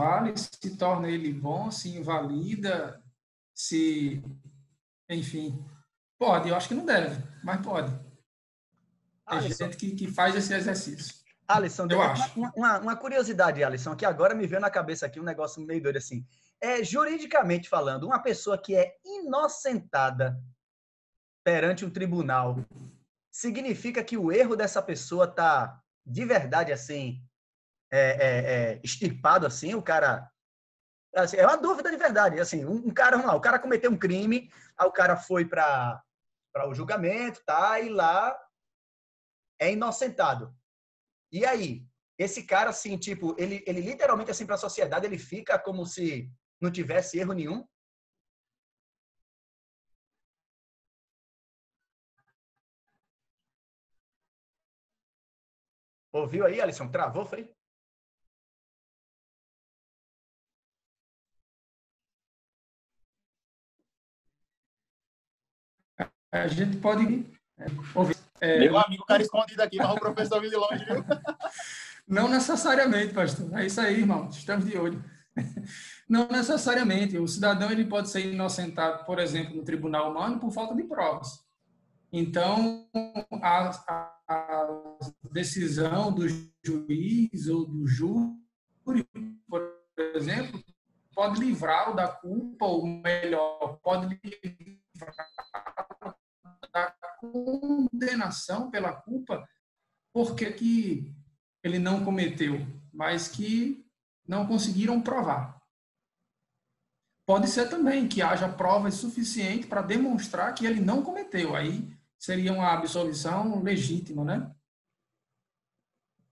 vale, se torna ele bom, se invalida, se. Enfim. Pode, eu acho que não deve, mas pode. Tem Alisson. gente que, que faz esse exercício. Alisson, eu acho. Uma, uma, uma, curiosidade, Alisson, que agora me veio na cabeça aqui um negócio meio doido assim. É, juridicamente falando, uma pessoa que é inocentada perante um tribunal significa que o erro dessa pessoa está de verdade assim é, é, é, extirpado assim, o cara assim, é uma dúvida de verdade, assim, um, um cara, lá, o cara cometeu um crime, aí o cara foi para o julgamento, tá? E lá é inocentado. E aí, esse cara assim, tipo, ele ele literalmente assim para a sociedade, ele fica como se não tivesse erro nenhum. Ouviu aí, Alisson? Travou, foi? A gente pode é, ouvir. É, Meu amigo, o cara escondido aqui, mas o professor viu de longe, viu? Não necessariamente, pastor. É isso aí, irmão. Estamos de olho. Não necessariamente. O cidadão ele pode ser inocentado, por exemplo, no tribunal humano por falta de provas. Então, a, a, a decisão do juiz ou do júri, por exemplo, pode livrá-lo da culpa, ou melhor, pode livrá-lo da condenação pela culpa, porque que ele não cometeu, mas que não conseguiram provar. Pode ser também que haja provas suficientes para demonstrar que ele não cometeu. Aí seria uma absolvição legítima, né?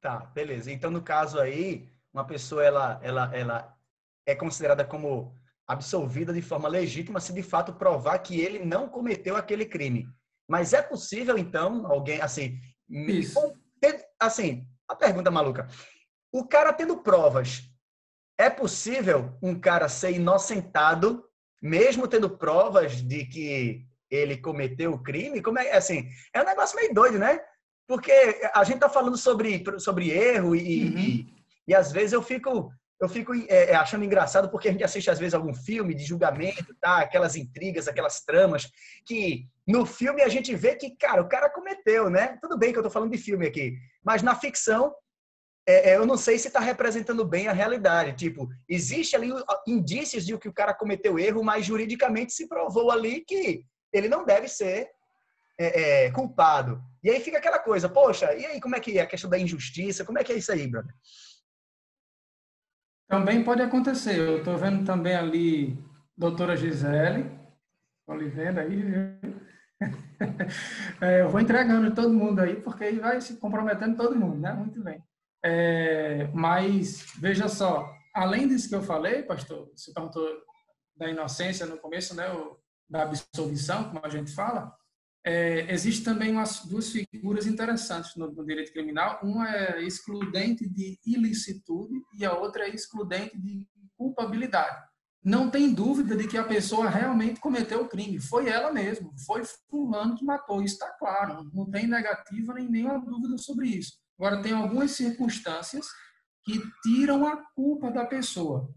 Tá, beleza. Então, no caso aí, uma pessoa ela, ela, ela é considerada como absolvida de forma legítima se de fato provar que ele não cometeu aquele crime. Mas é possível, então, alguém, assim, Isso. assim, a pergunta maluca. O cara tendo provas, é possível um cara ser inocentado, mesmo tendo provas de que ele cometeu o crime? Como é, assim, é um negócio meio doido, né? Porque a gente tá falando sobre, sobre erro e, uhum. e, e às vezes eu fico eu fico é, é, achando engraçado porque a gente assiste às vezes algum filme de julgamento, tá? Aquelas intrigas, aquelas tramas que no filme a gente vê que, cara, o cara cometeu, né? Tudo bem que eu tô falando de filme aqui, mas na ficção é, é eu não sei se está representando bem a realidade. Tipo, existe ali indícios de que o cara cometeu erro, mas juridicamente se provou ali que ele não deve ser é, é, culpado. E aí fica aquela coisa, poxa, e aí como é que é a questão da injustiça? Como é que é isso aí, brother? Também pode acontecer. Eu estou vendo também ali doutora Gisele Oliveira aí, é, eu vou entregando todo mundo aí, porque aí vai se comprometendo todo mundo, né? Muito bem. É, mas, veja só, além disso que eu falei, pastor, você perguntou da inocência no começo, né? O, da absolvição, como a gente fala, é, existe também umas duas figuras interessantes no, no, direito criminal. Uma é excludente de ilicitude e a outra é excludente de culpabilidade. Não tem dúvida de que a pessoa realmente cometeu o crime. Foi ela mesma. Foi fulano que matou. Isso está claro. Não tem negativa nem nenhuma dúvida sobre isso. Agora, tem algumas circunstâncias que tiram a culpa da pessoa.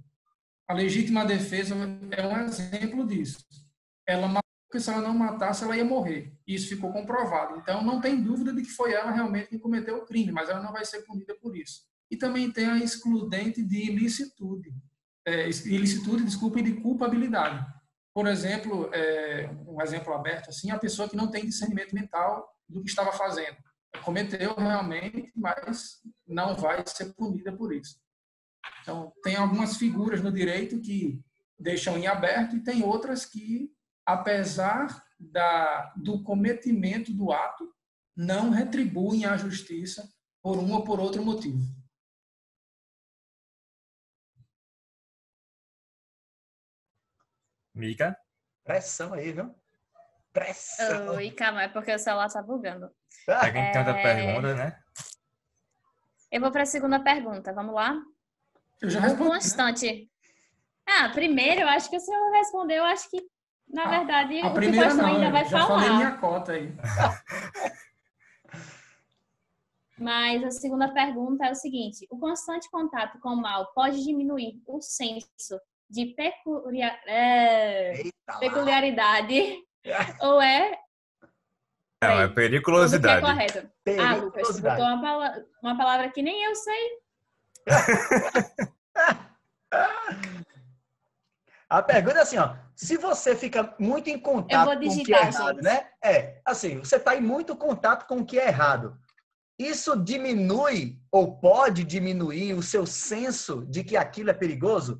A legítima defesa é um exemplo disso. Ela porque se ela não matasse, ela ia morrer. Isso ficou comprovado. Então, não tem dúvida de que foi ela realmente que cometeu o crime, mas ela não vai ser punida por isso. E também tem a excludente de ilicitude. É, ilicitude, desculpa, e de culpabilidade. Por exemplo, é, um exemplo aberto assim, a pessoa que não tem discernimento mental do que estava fazendo. Cometeu realmente, mas não vai ser punida por isso. Então, tem algumas figuras no direito que deixam em aberto e tem outras que apesar da, do cometimento do ato, não retribuem a justiça por um ou por outro motivo. Mica? Pressão aí, viu? Pressão. Oi, calma, é porque o celular tá bugando. Pega em cada é... pergunta, né? Eu vou para a segunda pergunta, vamos lá? Eu já respondi. Constante. Né? Ah, primeiro, eu acho que o senhor respondeu, eu acho que na verdade, a, a o primeira que não, ainda vai já falar. falei minha cota aí. Mas a segunda pergunta é o seguinte: o constante contato com o mal pode diminuir o senso de peculiar... é... peculiaridade ou é não, é periculosidade. É correto. Ah, Lucas, você botou uma, palavra, uma palavra que nem eu sei. A pergunta é assim, ó. Se você fica muito em contato digitar, com o que é errado, gente. né? É, assim, você está em muito contato com o que é errado. Isso diminui ou pode diminuir o seu senso de que aquilo é perigoso?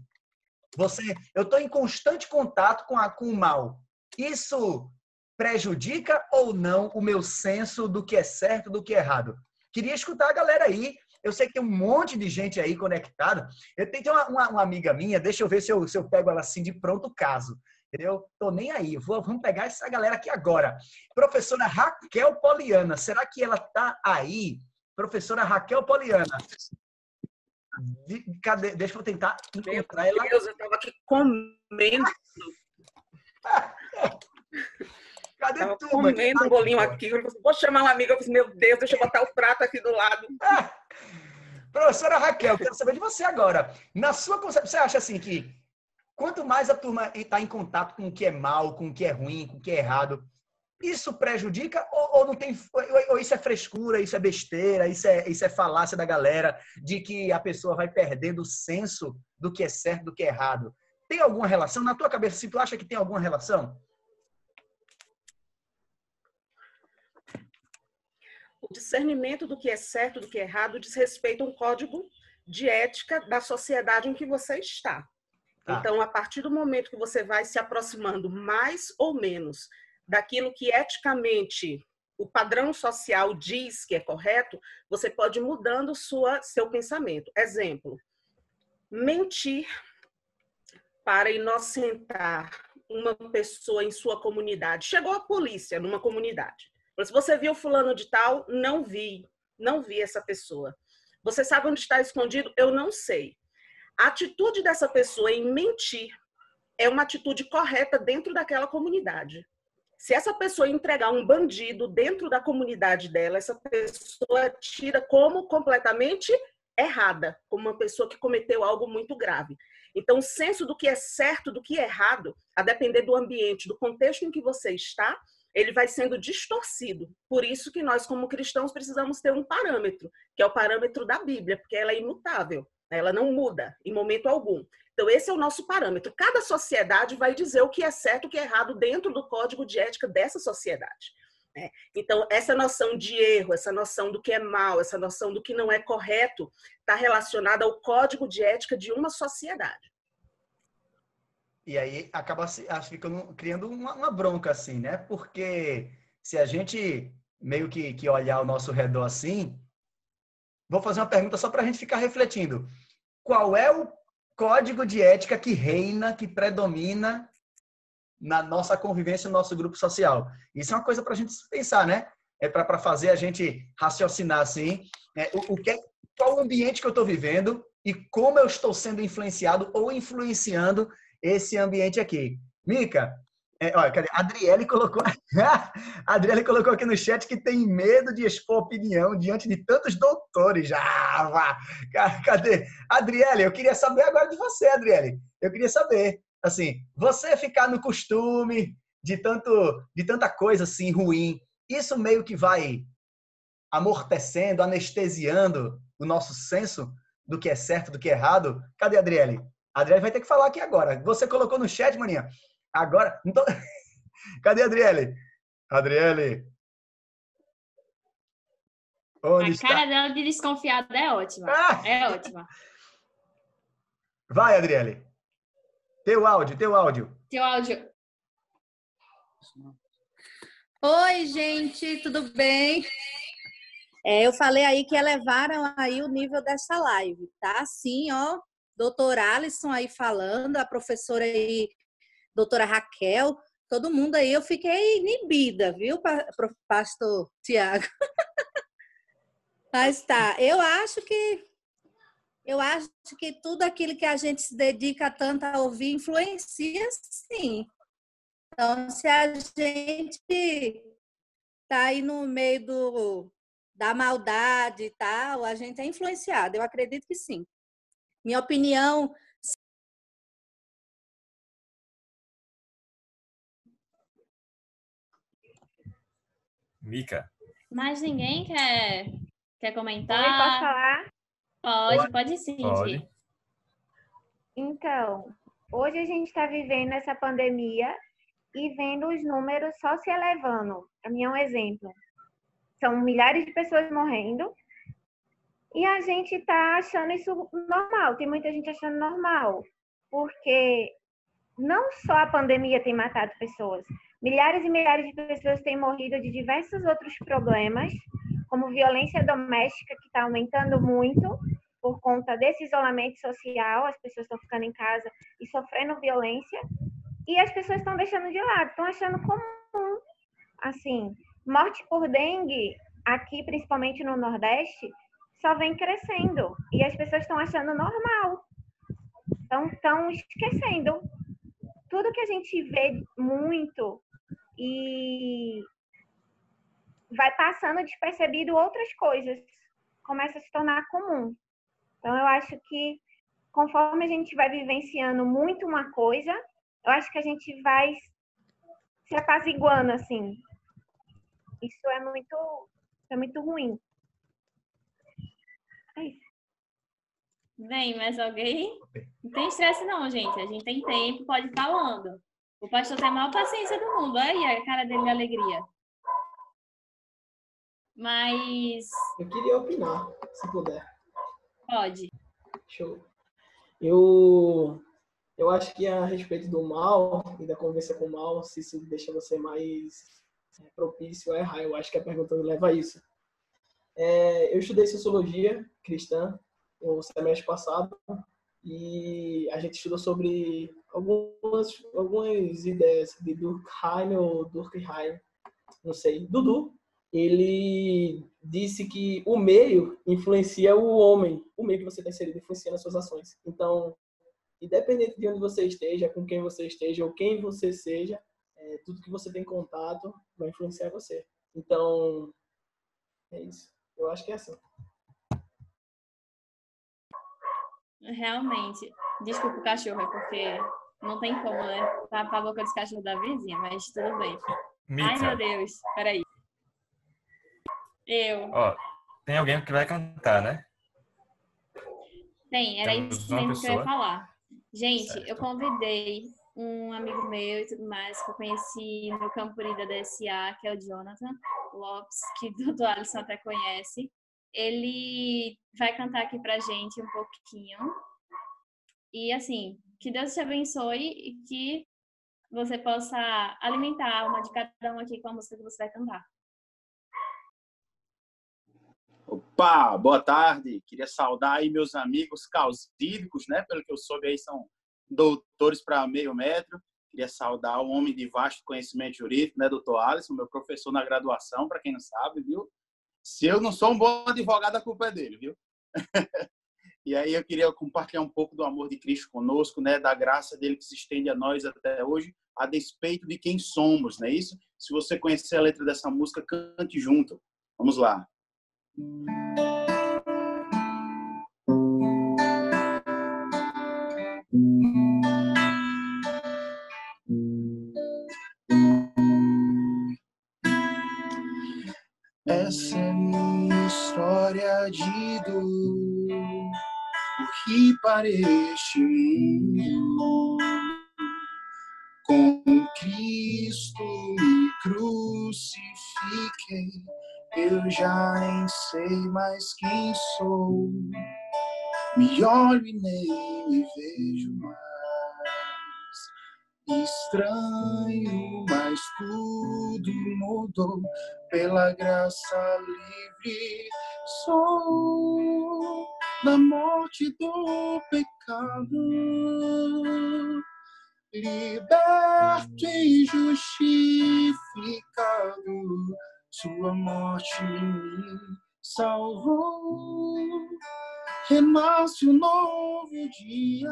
Você, eu estou em constante contato com, a, com o mal. Isso prejudica ou não o meu senso do que é certo, do que é errado? Queria escutar a galera aí. Eu sei que tem um monte de gente aí conectada. Eu tenho uma, uma, uma amiga minha, deixa eu ver se eu, se eu pego ela assim de pronto caso. Entendeu? Tô nem aí. Vou, vamos pegar essa galera aqui agora. Professora Raquel Poliana, será que ela tá aí? Professora Raquel Poliana. De, cadê? Deixa eu tentar encontrar Meu Deus, ela. eu tava aqui comendo. Cadê Tava tu, comendo um bolinho aqui. Eu falei, vou chamar uma amiga. Eu falei, meu Deus, deixa eu botar o prato aqui do lado. Professora Raquel, quero saber de você agora. Na sua concepção, você acha assim que quanto mais a turma está em contato com o que é mal, com o que é ruim, com o que é errado, isso prejudica ou, ou não tem ou, ou, isso é frescura, isso é besteira, isso é, isso é falácia da galera de que a pessoa vai perdendo o senso do que é certo, do que é errado. Tem alguma relação? Na tua cabeça, se tu acha que tem alguma relação? o discernimento do que é certo, do que é errado, diz respeito a um código de ética da sociedade em que você está. Tá. Então, a partir do momento que você vai se aproximando mais ou menos daquilo que eticamente o padrão social diz que é correto, você pode ir mudando sua, seu pensamento. Exemplo, mentir para inocentar uma pessoa em sua comunidade. Chegou a polícia numa comunidade. Se você viu fulano de tal, não vi, não vi essa pessoa. Você sabe onde está escondido? Eu não sei. A atitude dessa pessoa em mentir é uma atitude correta dentro daquela comunidade. Se essa pessoa entregar um bandido dentro da comunidade dela, essa pessoa tira como completamente errada, como uma pessoa que cometeu algo muito grave. Então, o senso do que é certo, do que é errado, a depender do ambiente, do contexto em que você está, ele vai sendo distorcido. Por isso que nós, como cristãos, precisamos ter um parâmetro, que é o parâmetro da Bíblia, porque ela é imutável? Ela não muda em momento algum. Então, esse é o nosso parâmetro. Cada sociedade vai dizer o que é certo e o que é errado dentro do código de ética dessa sociedade. Né? Então, essa noção de erro, essa noção do que é mal, essa noção do que não é correto, está relacionada ao código de ética de uma sociedade. E aí acaba ficando, criando uma, uma, bronca, assim, né? Porque se a gente meio que, que olhar ao nosso redor assim, vou fazer uma pergunta só para a gente ficar refletindo. Qual é o código de ética que reina, que predomina na nossa convivência, no nosso grupo social? Isso é uma coisa para a gente pensar, né? É para fazer a gente raciocinar assim, né? o, o que, é, qual o ambiente que eu estou vivendo e como eu estou sendo influenciado ou influenciando esse ambiente aqui. Mica, é, olha, cadê? A Adriele colocou, Adriele colocou aqui no chat que tem medo de expor opinião diante de tantos doutores. Já, vá. Cadê? Adriele, eu queria saber agora de você, Adriele. Eu queria saber, assim, você ficar no costume de tanto, de tanta coisa assim ruim, isso meio que vai amortecendo, anestesiando o nosso senso do que é certo, do que é errado. Cadê a Adriele? A Adriele vai ter que falar aqui agora. Você colocou no chat, maninha. Agora. Tô... Cadê a Adriele? Adriele. Onde a está? cara dela de desconfiada é ótima. Ah! É ótima. Vai, Adriele. Teu áudio, teu áudio. Teu áudio. Oi, gente, tudo bem? É, eu falei aí que elevaram aí o nível dessa live, tá? Sim, ó, doutor Alisson aí falando, a professora aí, doutora Raquel, todo mundo aí, eu fiquei inibida, viu, pastor Tiago? Mas tá, eu acho que eu acho que tudo aquilo que a gente se dedica tanto a ouvir influencia sim. Então, se a gente tá aí no meio do da maldade e tal, a gente é influenciado. Eu acredito que sim. Minha opinião. Mica. Mais ninguém quer, quer comentar? Oi, posso falar? Pode, pode sim. Pode. Então, hoje a gente está vivendo essa pandemia e vendo os números só se elevando. Para mim é um exemplo. São milhares de pessoas morrendo e a gente está achando isso normal. Tem muita gente achando normal, porque não só a pandemia tem matado pessoas, milhares e milhares de pessoas têm morrido de diversos outros problemas, como violência doméstica, que está aumentando muito por conta desse isolamento social, as pessoas estão ficando em casa e sofrendo violência, e as pessoas estão deixando de lado, estão achando comum. Assim, morte por dengue, aqui principalmente no Nordeste, só vem crescendo, e as pessoas estão achando normal. Então, estão esquecendo. Tudo que a gente vê muito e vai passando despercebido outras coisas, começa a se tornar comum. Então, eu acho que conforme a gente vai vivenciando muito uma coisa, eu acho que a gente vai se apaziguando, assim. Isso é muito, é muito ruim. É isso. Vem, mais alguém? Não tem estresse não, gente. A gente tem tempo, pode ir falando. O pastor tem a maior paciência do mundo. Aí a cara dele de alegria. Mas... Eu queria opinar, se puder. Pode. Show. Eu, eu acho que a respeito do mal e da convivência com o mal, se isso deixa você mais é, propício a errar, eu acho que a pergunta leva a isso. É, eu estudei sociologia cristã no semestre passado e a gente estudou sobre algumas, algumas ideias de Durkheim ou Durkheim, não sei, Dudu, ele disse que o meio influencia o homem, o meio que você está inserido influencia nas suas ações. Então, independente de onde você esteja, com quem você esteja ou quem você seja, é, tudo que você tem contato vai influenciar você. Então, é isso. Eu acho que é assim. Realmente. Desculpa o cachorro, é porque não tem como, né? Tá pra boca dos cachorros da vizinha, mas tudo bem. Mica. Ai, meu Deus. Peraí. Eu. Ó, tem alguém que vai cantar, né? Tem, era Temos isso mesmo que eu ia falar. Gente, Certo. eu convidei um amigo meu e tudo mais, que eu conheci no Campuri da DSA, que é o Jonathan Lopes, que o doutor Alisson até conhece. Ele vai cantar aqui pra gente um pouquinho. E assim, que Deus te abençoe e que você possa alimentar a alma de cada um aqui com a música que você vai cantar. Opa, boa tarde. Queria saudar aí meus amigos causídicos, né? Pelo que eu soube aí são doutores para meio metro. Queria saudar o homem de vasto conhecimento jurídico, né, doutor Alisson, meu professor na graduação, para quem não sabe, viu? Se eu não sou um bom advogado, a culpa é dele, viu? e aí eu queria compartilhar um pouco do amor de Cristo conosco, né, da graça dele que se estende a nós até hoje, a despeito de quem somos, não é isso? Se você conhecer a letra dessa música, cante junto. Vamos lá. Essa de dor, que para este mundo com Cristo me crucifiquei. Eu já nem sei mais quem sou, me olho e nem me vejo mais. Estranho, mas tudo mudou pela graça livre. Sou da morte do pecado, liberto e justificado. Sua morte me salvou. Renasce um novo dia.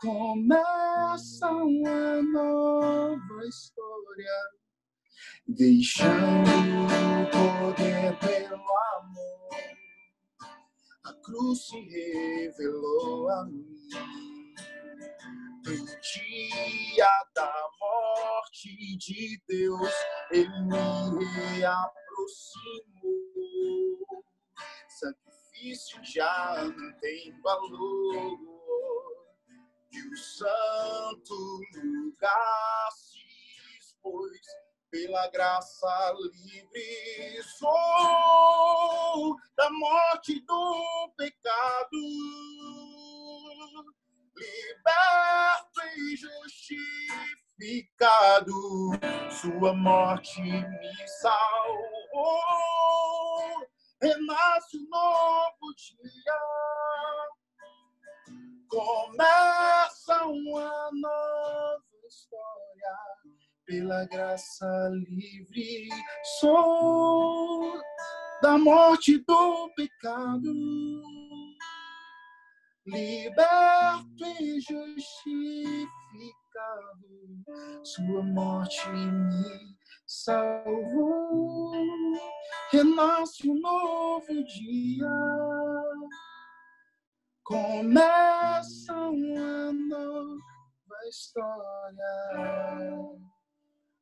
Começa uma nova história. deixando o poder pelo amor. A cruz se revelou a mim. No dia da morte de Deus, ele me reaproximou. Sacrifício já não tem valor. E o santo lugar se expôs pela graça livre sou da morte do pecado liberto e justificado, sua morte me salvou. Renasce um novo dia, começa uma nova história. Pela graça livre sou da morte do pecado liberto e justificado. Sua morte me salvou. Renasce um novo dia. Começa uma nova história.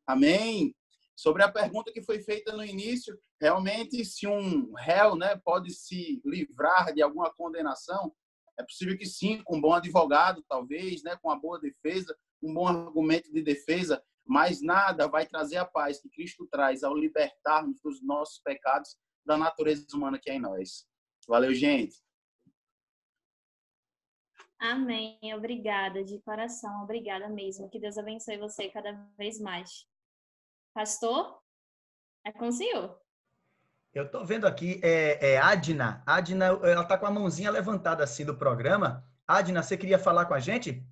Amém. Sobre a pergunta que foi feita no início, realmente, se um réu né, pode se livrar de alguma condenação, é possível que sim, com um bom advogado, talvez, né, com uma boa defesa, um bom argumento de defesa, mas nada vai trazer a paz que Cristo traz ao libertar-nos dos nossos pecados da natureza humana que é em nós. Valeu, gente. Amém. Obrigada de coração. Obrigada mesmo. Que Deus abençoe você cada vez mais. Pastor, é com o senhor. Eu tô vendo aqui, é, é Adna. Adna, ela tá com a mãozinha levantada assim do programa. Adna, você queria falar com a gente?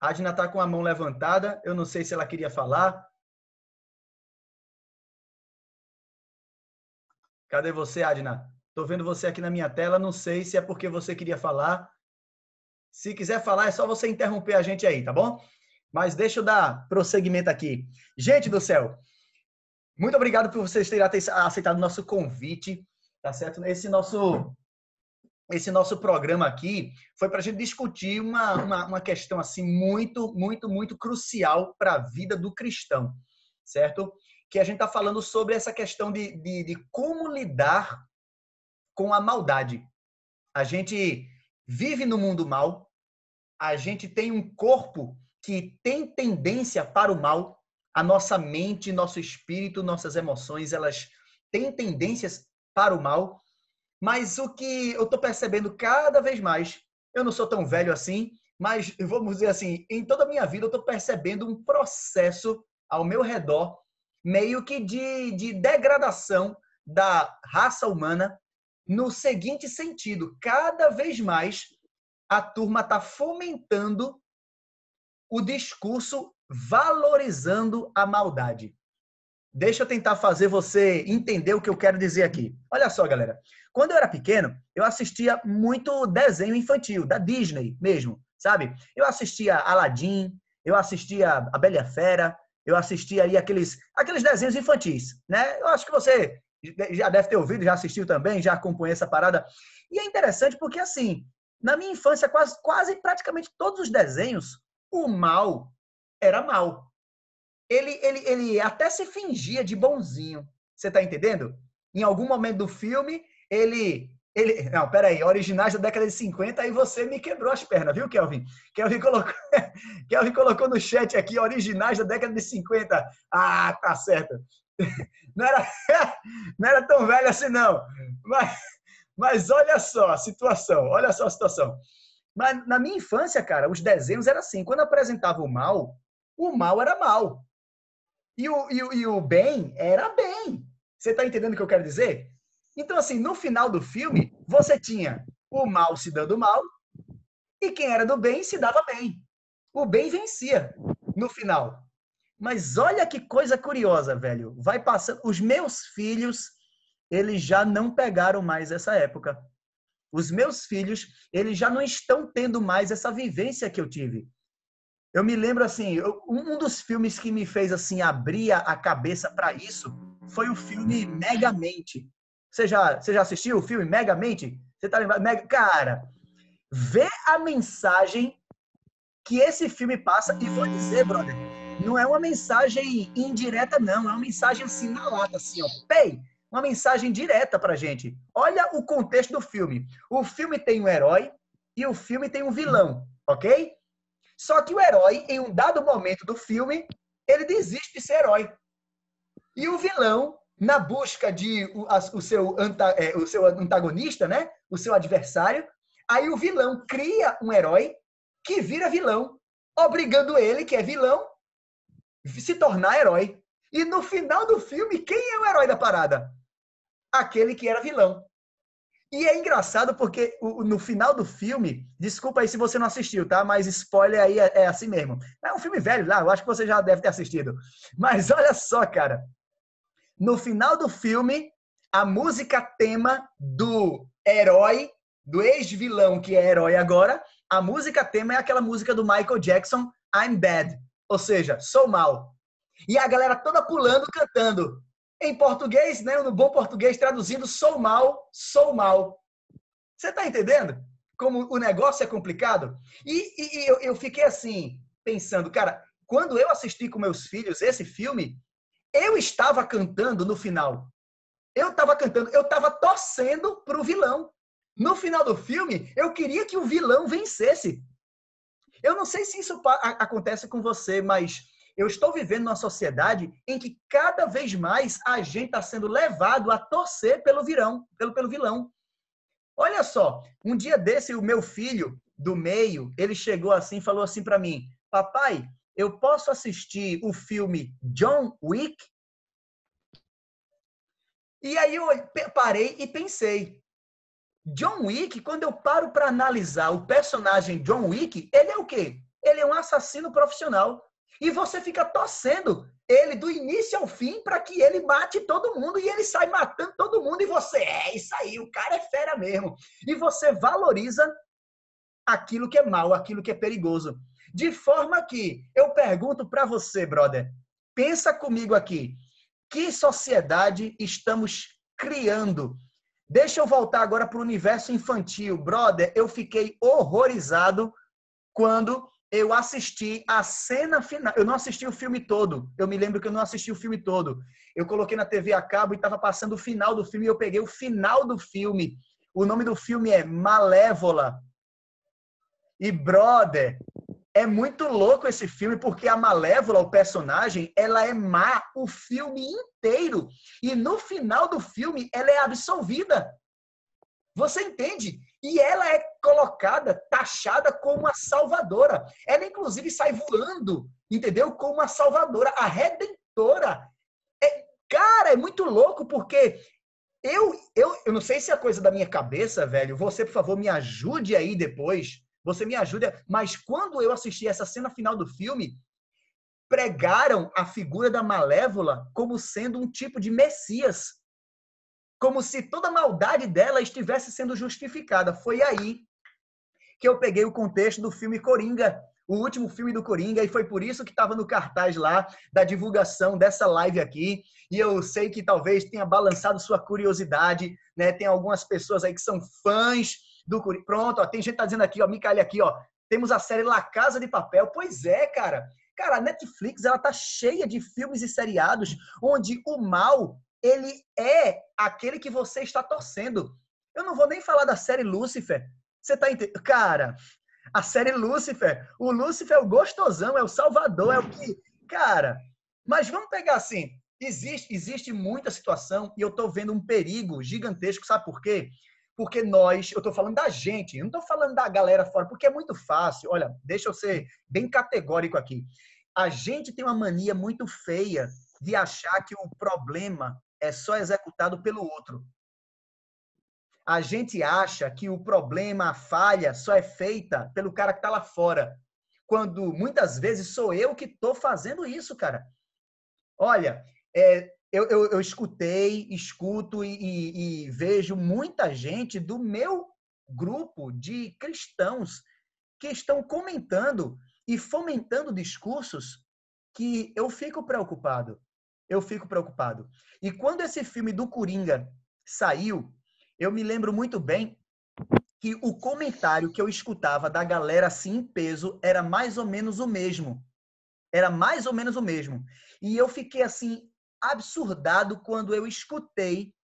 Adna tá com a mão levantada. Eu não sei se ela queria falar. Cadê você, Adna? Tô vendo você aqui na minha tela. Não sei se é porque você queria falar. Se quiser falar, é só você interromper a gente aí, tá bom? Mas deixa eu dar prosseguimento aqui. Gente do céu, muito obrigado por vocês terem aceitado o nosso convite, tá certo? Esse nosso esse nosso programa aqui foi para a gente discutir uma, uma, uma, questão assim muito, muito, muito crucial para a vida do cristão, certo? Que a gente está falando sobre essa questão de, de, de como lidar com a maldade. A gente vive no mundo mal, a gente tem um corpo que tem tendência para o mal, a nossa mente, nosso espírito, nossas emoções, elas têm tendências para o mal. Mas o que eu estou percebendo cada vez mais, eu não sou tão velho assim, mas vamos dizer assim, em toda a minha vida eu estou percebendo um processo ao meu redor, meio que de, de degradação da raça humana, no seguinte sentido: cada vez mais a turma está fomentando o discurso valorizando a maldade. Deixa eu tentar fazer você entender o que eu quero dizer aqui. Olha só, galera. Quando eu era pequeno, eu assistia muito desenho infantil, da Disney mesmo, sabe? Eu assistia Aladdin, eu assistia A Bela Fera, eu assistia aqueles, aqueles desenhos infantis, né? Eu acho que você já deve ter ouvido, já assistiu também, já acompanhou essa parada. E é interessante porque, assim, na minha infância, quase, quase praticamente todos os desenhos, o mal era mal. Ele, ele, ele até se fingia de bonzinho. Você está entendendo? Em algum momento do filme, ele. ele não, peraí, originais da década de 50, aí você me quebrou as pernas, viu, Kelvin? Kelvin colocou, Kelvin colocou no chat aqui, originais da década de 50. Ah, tá certo. Não era, não era tão velho assim, não. Mas, mas olha só a situação, olha só a situação. Mas na minha infância, cara, os desenhos eram assim. Quando apresentava o mal, o mal era mal. E o, e o, e o bem era bem. Você está entendendo o que eu quero dizer? Então, assim, no final do filme, você tinha o mal se dando mal e quem era do bem se dava bem. O bem vencia no final. Mas olha que coisa curiosa, velho. Vai passando. Os meus filhos, eles já não pegaram mais essa época. Os meus filhos, eles já não estão tendo mais essa vivência que eu tive. Eu me lembro assim, um dos filmes que me fez assim abrir a- a cabeça para isso foi o filme Megamente. Você já, você já assistiu o filme Megamente? Você tá lembrado? Mega, cara, vê a mensagem que esse filme passa e vou dizer, brother, não é uma mensagem indireta não, é uma mensagem assim na lata, assim, ó, pei, uma mensagem direta pra gente. Olha o contexto do filme. O filme tem um herói e o filme tem um vilão, ok? Só que o herói, em um dado momento do filme, ele desiste de ser herói. E o vilão, na busca de o, as- o seu, anta- é, o seu antagonista, né? O seu adversário, aí o vilão cria um herói que vira vilão, obrigando ele, que é vilão, se tornar herói. E no final do filme, quem é o herói da parada? Aquele que era vilão. E é engraçado porque no final do filme, desculpa aí se você não assistiu, tá? Mas spoiler aí é, é assim mesmo. É um filme velho lá, eu acho que você já deve ter assistido. Mas olha só, cara. No final do filme, a música tema do herói, do ex-vilão que é herói agora, a música tema é aquela música do Michael Jackson, I'm Bad. Ou seja, sou mal. E a galera toda pulando, cantando. Em português, né? No bom português, traduzindo, sou mal, sou mal. Você tá entendendo? Como o negócio é complicado? E, e- e eu, eu fiquei assim, pensando, cara, quando eu assisti com meus filhos esse filme, eu estava cantando no final. Eu estava cantando, eu estava torcendo pro vilão. No final do filme, eu queria que o vilão vencesse. Eu não sei se isso acontece com você, mas eu estou vivendo numa sociedade em que cada vez mais a gente está sendo levado a torcer pelo vilão, pelo, pelo vilão. Olha só, um dia desse o meu filho do meio, ele chegou assim e falou assim para mim: "Papai, eu posso assistir o filme John Wick?" E aí eu parei e pensei, John Wick, quando eu paro para analisar o personagem John Wick, ele é o quê? Ele é um assassino profissional. E você fica torcendo ele do início ao fim para que ele mate todo mundo e ele sai matando todo mundo e você é isso aí, o cara é fera mesmo. E você valoriza aquilo que é mal, aquilo que é perigoso. De forma que eu pergunto para você, brother, pensa comigo aqui, que sociedade estamos criando? Deixa eu voltar agora para o universo infantil. Brother, eu fiquei horrorizado quando eu assisti a cena final. Eu não assisti o filme todo. Eu me lembro que eu não assisti o filme todo. Eu coloquei na TV a cabo e estava passando o final do filme e eu peguei o final do filme. O nome do filme é Malévola. E, brother, é muito louco esse filme porque a Malévola, o personagem, ela é má o filme inteiro. E no final do filme, ela é absolvida. Você entende? E ela é colocada, taxada como a salvadora. Ela, inclusive, sai voando, entendeu? Como a salvadora, a redentora. É, cara, é muito louco porque eu, eu, eu não sei se é coisa da minha cabeça, velho. Você, por favor, me ajude aí depois. Você me ajuda. Mas quando eu assisti essa cena final do filme, pregaram a figura da Malévola como sendo um tipo de Messias. Como se toda a maldade dela estivesse sendo justificada. Foi aí que eu peguei o contexto do filme Coringa, o último filme do Coringa, e foi por isso que estava no cartaz lá da divulgação dessa live aqui. E eu sei que talvez tenha balançado sua curiosidade, né? Tem algumas pessoas aí que são fãs do Coringa. Pronto, ó, tem gente tá dizendo aqui, ó, Micael aqui, ó, temos a série La Casa de Papel. Pois é, cara. Cara, a Netflix, ela tá cheia de filmes e seriados onde o mal, ele é aquele que você está torcendo. Eu não vou nem falar da série Lucifer. Você tá entendendo? Cara, a série Lucifer, o Lucifer é o gostosão, é o salvador, é o que... Cara, mas vamos pegar assim, existe, existe muita situação e eu tô vendo um perigo gigantesco, sabe por quê? Porque nós, eu tô falando da gente, eu não tô falando da galera fora, porque é muito fácil. Olha, deixa eu ser bem categórico aqui. A gente tem uma mania muito feia de achar que o problema é só executado pelo outro. A gente acha que o problema, a falha, só é feita pelo cara que está lá fora. Quando muitas vezes sou eu que estou fazendo isso, cara. Olha, é, eu, eu, eu, escutei, escuto e, e, e vejo muita gente do meu grupo de cristãos que estão comentando e fomentando discursos que eu fico preocupado. Eu fico preocupado. E quando esse filme do Coringa saiu, eu me lembro muito bem que o comentário que eu escutava da galera assim em peso era mais ou menos o mesmo. Era mais ou menos o mesmo. E eu fiquei assim absurdado quando eu escutei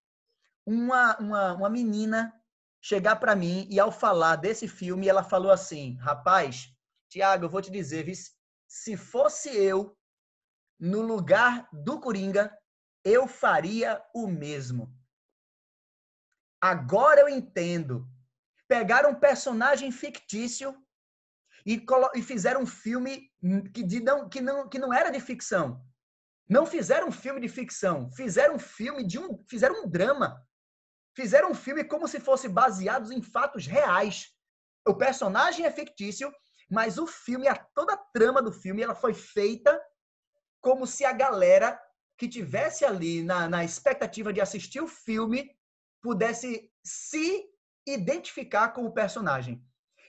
uma, uma, uma menina chegar para mim e ao falar desse filme, ela falou assim: Rapaz, Tiago, eu vou te dizer, se fosse eu no lugar do Coringa, eu faria o mesmo. Agora eu entendo. Pegaram um personagem fictício e, fizeram um filme que, não, que, não, que não era de ficção. Não fizeram um filme de ficção, fizeram um filme de um, fizeram um drama. Fizeram um filme como se fosse baseado em fatos reais. O personagem é fictício, mas o filme, a toda a trama do filme, ela foi feita como se a galera que tivesse ali na, na expectativa de assistir o filme pudesse se identificar com o personagem.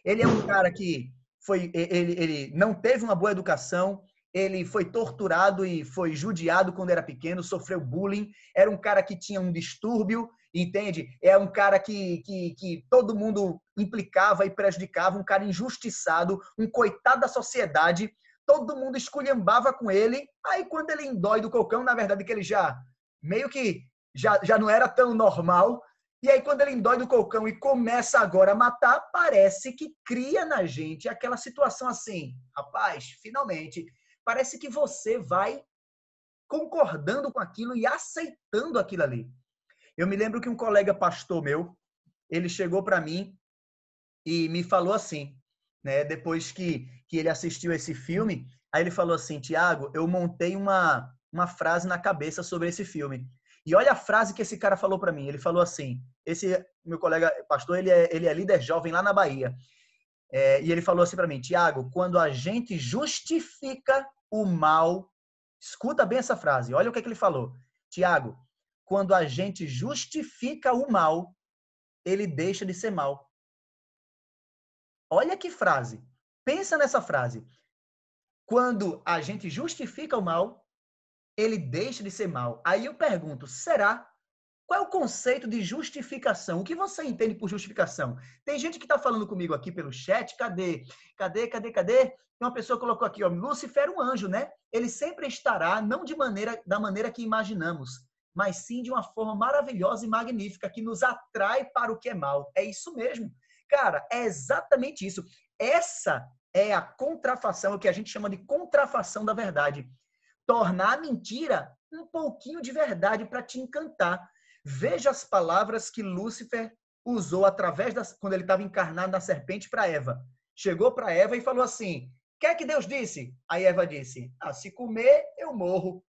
Ele é um cara que foi, ele, ele não teve uma boa educação, ele foi torturado e foi judiado quando era pequeno, sofreu bullying, era um cara que tinha um distúrbio, entende? É um cara que, que, que todo mundo implicava e prejudicava, um cara injustiçado, um coitado da sociedade, todo mundo esculhambava com ele, aí quando ele endói do cocão, na verdade que ele já meio que já, já não era tão normal, e aí, quando ele endói do colcão e começa agora a matar, parece que cria na gente aquela situação assim: rapaz, finalmente, parece que você vai concordando com aquilo e aceitando aquilo ali. Eu me lembro que um colega pastor meu, ele chegou para mim e me falou assim, né? Depois que, que ele assistiu esse filme, aí ele falou assim: Tiago, eu montei uma, uma frase na cabeça sobre esse filme. E olha a frase que esse cara falou para mim. Ele falou assim: esse meu colega pastor, ele é, ele é líder jovem lá na Bahia. É, e ele falou assim para mim, Tiago, quando a gente justifica o mal, escuta bem essa frase. Olha o que, é que ele falou, Tiago. Quando a gente justifica o mal, ele deixa de ser mal. Olha que frase. Pensa nessa frase. Quando a gente justifica o mal, ele deixa de ser mal. Aí eu pergunto, será? Qual é o conceito de justificação? O que você entende por justificação? Tem gente que está falando comigo aqui pelo chat. Cadê? Cadê? Cadê? Cadê? Tem uma pessoa colocou aqui, ó, Lúcifer é um anjo, né? Ele sempre estará não de maneira da maneira que imaginamos, mas sim de uma forma maravilhosa e magnífica que nos atrai para o que é mal. É isso mesmo. Cara, é exatamente isso. Essa é a contrafação, o que a gente chama de contrafação da verdade tornar a mentira um pouquinho de verdade para te encantar. Veja as palavras que Lúcifer usou através das quando ele estava encarnado na serpente para Eva. Chegou para Eva e falou assim: "Quer que Deus disse?" Aí Eva disse: "Ah, se comer eu morro."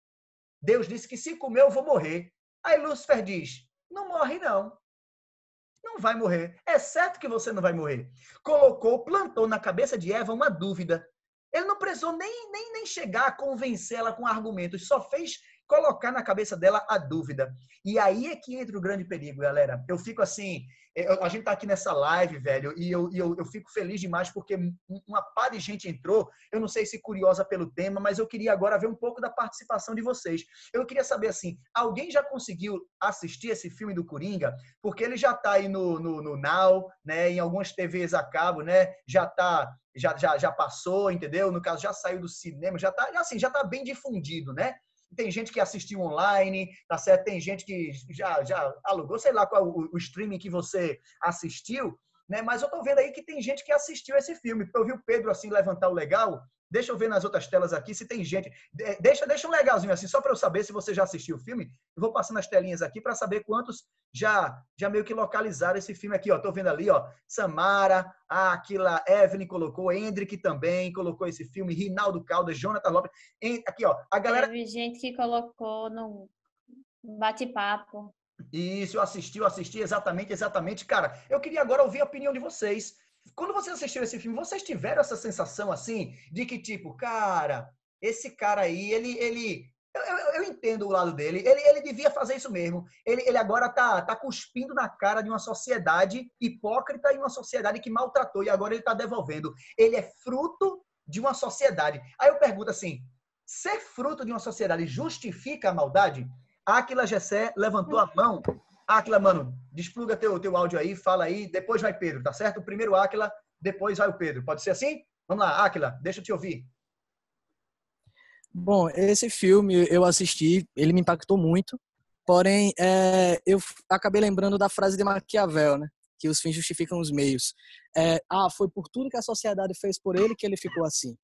Deus disse que se comer eu vou morrer. Aí Lúcifer diz: "Não morre não." Não vai morrer. É certo que você não vai morrer. Colocou, plantou na cabeça de Eva uma dúvida. Ele não precisou nem, nem, nem chegar a convencê-la com argumentos, só fez colocar na cabeça dela a dúvida. E aí é que entra o grande perigo, galera. Eu fico assim, eu, a gente tá aqui nessa live, velho, e eu, eu, eu fico feliz demais porque uma par de gente entrou. Eu não sei se curiosa pelo tema, mas eu queria agora ver um pouco da participação de vocês. Eu queria saber assim, alguém já conseguiu assistir esse filme do Coringa? Porque ele já tá aí no, no, no Now, né? Em algumas TVs a cabo, né? Já tá já, já, já passou, entendeu? No caso, já saiu do cinema, já tá, assim, já tá bem difundido, né? Tem gente que assistiu online, tá certo? Tem gente que já, já alugou, sei lá qual o, o streaming que você assistiu, né? Mas eu tô vendo aí que tem gente que assistiu esse filme. Eu vi o Pedro assim levantar o legal, Deixa eu ver nas outras telas aqui se tem gente. Deixa, deixa um legalzinho assim, só para eu saber se você já assistiu o filme. Eu vou passando as telinhas aqui para saber quantos já já meio que localizaram esse filme aqui, ó. Tô vendo ali, ó. Samara, a Aquila Evelyn colocou, Hendrick também colocou esse filme, Rinaldo Caldas, Jonathan Lopes. Aqui, ó. A galera. Teve gente que colocou no bate-papo. Isso, eu assisti, eu assisti exatamente, exatamente. Cara, eu queria agora ouvir a opinião de vocês. Quando vocês assistiram esse filme, vocês tiveram essa sensação assim de que tipo, cara, esse cara aí, ele, ele, eu, eu, eu entendo o lado dele. Ele, ele devia fazer isso mesmo. Ele, ele agora tá, tá cuspindo na cara de uma sociedade hipócrita e uma sociedade que maltratou e agora ele está devolvendo. Ele é fruto de uma sociedade. Aí eu pergunto assim: ser fruto de uma sociedade justifica a maldade? Aquila Gessé levantou a mão. Aquila, mano, despluga teu, teu áudio aí, fala aí, depois vai Pedro, tá certo? Primeiro Aquila, depois vai o Pedro. Pode ser assim? Vamos lá, Aquila, deixa eu te ouvir. Bom, esse filme eu assisti, ele me impactou muito, porém é, eu acabei lembrando da frase de Maquiavel, né? Que os fins justificam os meios. É, ah, foi por tudo que a sociedade fez por ele que ele ficou assim.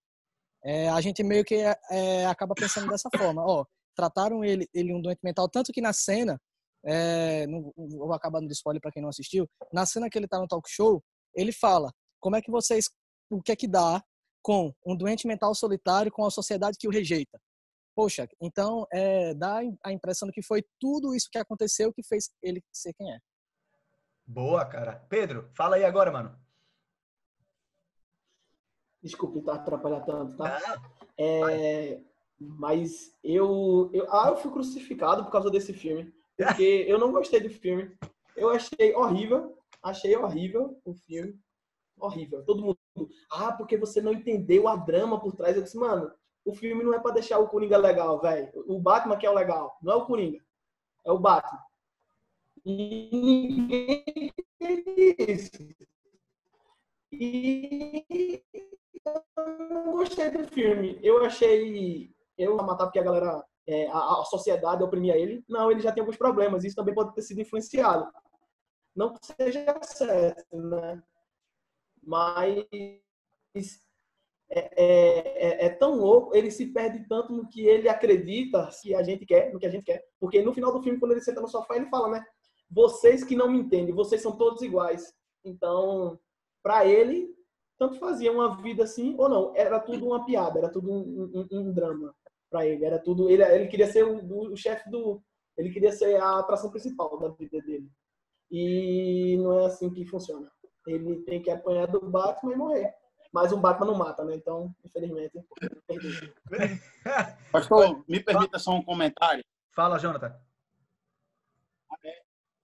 É, a gente meio que é, acaba pensando dessa forma. Ó, trataram ele, ele um doente mental, tanto que na cena, é, não vou acabar dando spoiler para quem não assistiu, na cena que ele tá no talk show, ele fala como é que vocês, o que é que dá com um doente mental solitário com a sociedade que o rejeita. Poxa, então é, dá a impressão de que foi tudo isso que aconteceu que fez ele ser quem é. Boa, cara. Pedro, fala aí agora, mano. Desculpe tá atrapalhar tanto, tá? Ah, é, mas eu, eu, ah, eu fui crucificado por causa desse filme, porque eu não gostei do filme. Eu achei horrível, achei horrível o filme, horrível. Todo mundo ah, porque você não entendeu a drama por trás. Eu disse, mano, o filme não é para deixar o Coringa legal, velho. O Batman que é o legal, não é o Coringa. É o Batman. E ninguém isso. E eu não gostei do filme. Eu achei. Eu matar porque a galera. É, a, a, sociedade oprimia ele. Não, ele já tem alguns problemas. Isso também pode ter sido influenciado. Não que seja certo, né? mas é, é, é, tão louco, ele se perde tanto no que ele acredita, que a gente quer, no que a gente quer. Porque no final do filme, quando ele senta no sofá, ele fala, né? Vocês que não me entendem, vocês são todos iguais. Então, para ele, tanto fazia uma vida assim ou não. Era tudo uma piada, era tudo um, um, um drama para ele. Era tudo. Ele, ele queria ser o, o chefe do. Ele queria ser a atração principal da vida dele. E não é assim que funciona ele tem que apanhar do Batman e morrer. Mas um Batman não mata, né? Então, infelizmente, perdi. Pastor, me permita só um comentário. Fala, Jonathan.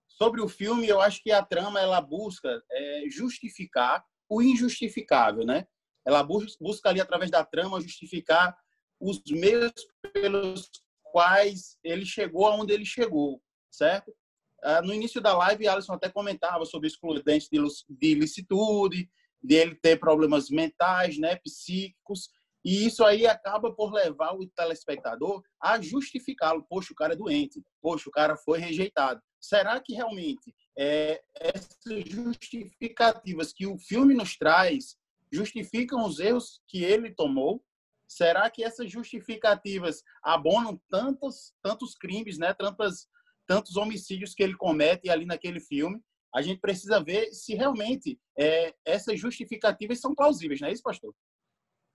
Sobre o filme, eu acho que a trama ela busca é, justificar o injustificável, né? Ela busca ali através da trama justificar os meios pelos quais ele chegou aonde ele chegou, certo? Ah, no início da live, Alisson até comentava sobre excludentes de licitude, de ele ter problemas mentais, né, psíquicos, e isso aí acaba por levar o telespectador a justificá-lo. Poxa, o cara é doente. Poxa, o cara foi rejeitado. Será que realmente é, essas justificativas que o filme nos traz justificam os erros que ele tomou? Será que essas justificativas abonam tantos, tantos crimes, né? tantas tantos homicídios que ele comete ali naquele filme, a gente precisa ver se realmente é, essas justificativas são plausíveis, não é isso, pastor?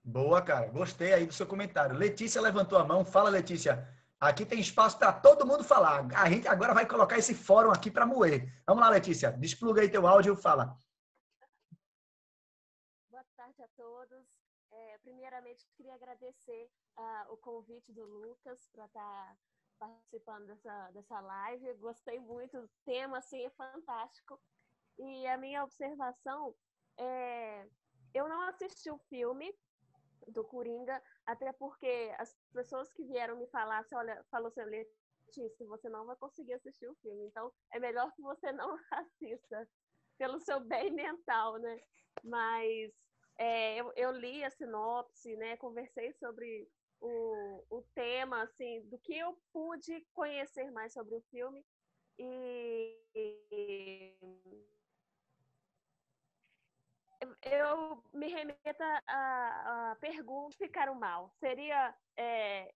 Boa, cara. Gostei aí do seu comentário. Letícia levantou a mão. Fala, Letícia. Aqui tem espaço para todo mundo falar. A gente agora vai colocar esse fórum aqui para moer. Vamos lá, Letícia. Despluga aí teu áudio e fala. Boa tarde a todos. É, primeiramente, queria agradecer uh, o convite do Lucas para estar tá participando dessa, dessa live. Gostei muito, o tema assim, é fantástico. E a minha observação é: eu não assisti o filme do Coringa, até porque as pessoas que vieram me falar, assim, olha, falou assim, Letícia, você não vai conseguir assistir o filme, então é melhor que você não assista, pelo seu bem mental, né? Mas é, eu, eu, li a sinopse, né? Conversei sobre o, o tema, assim, do que eu pude conhecer mais sobre o filme. E eu me remeto a, a pergunta ficaram mal. Seria, é,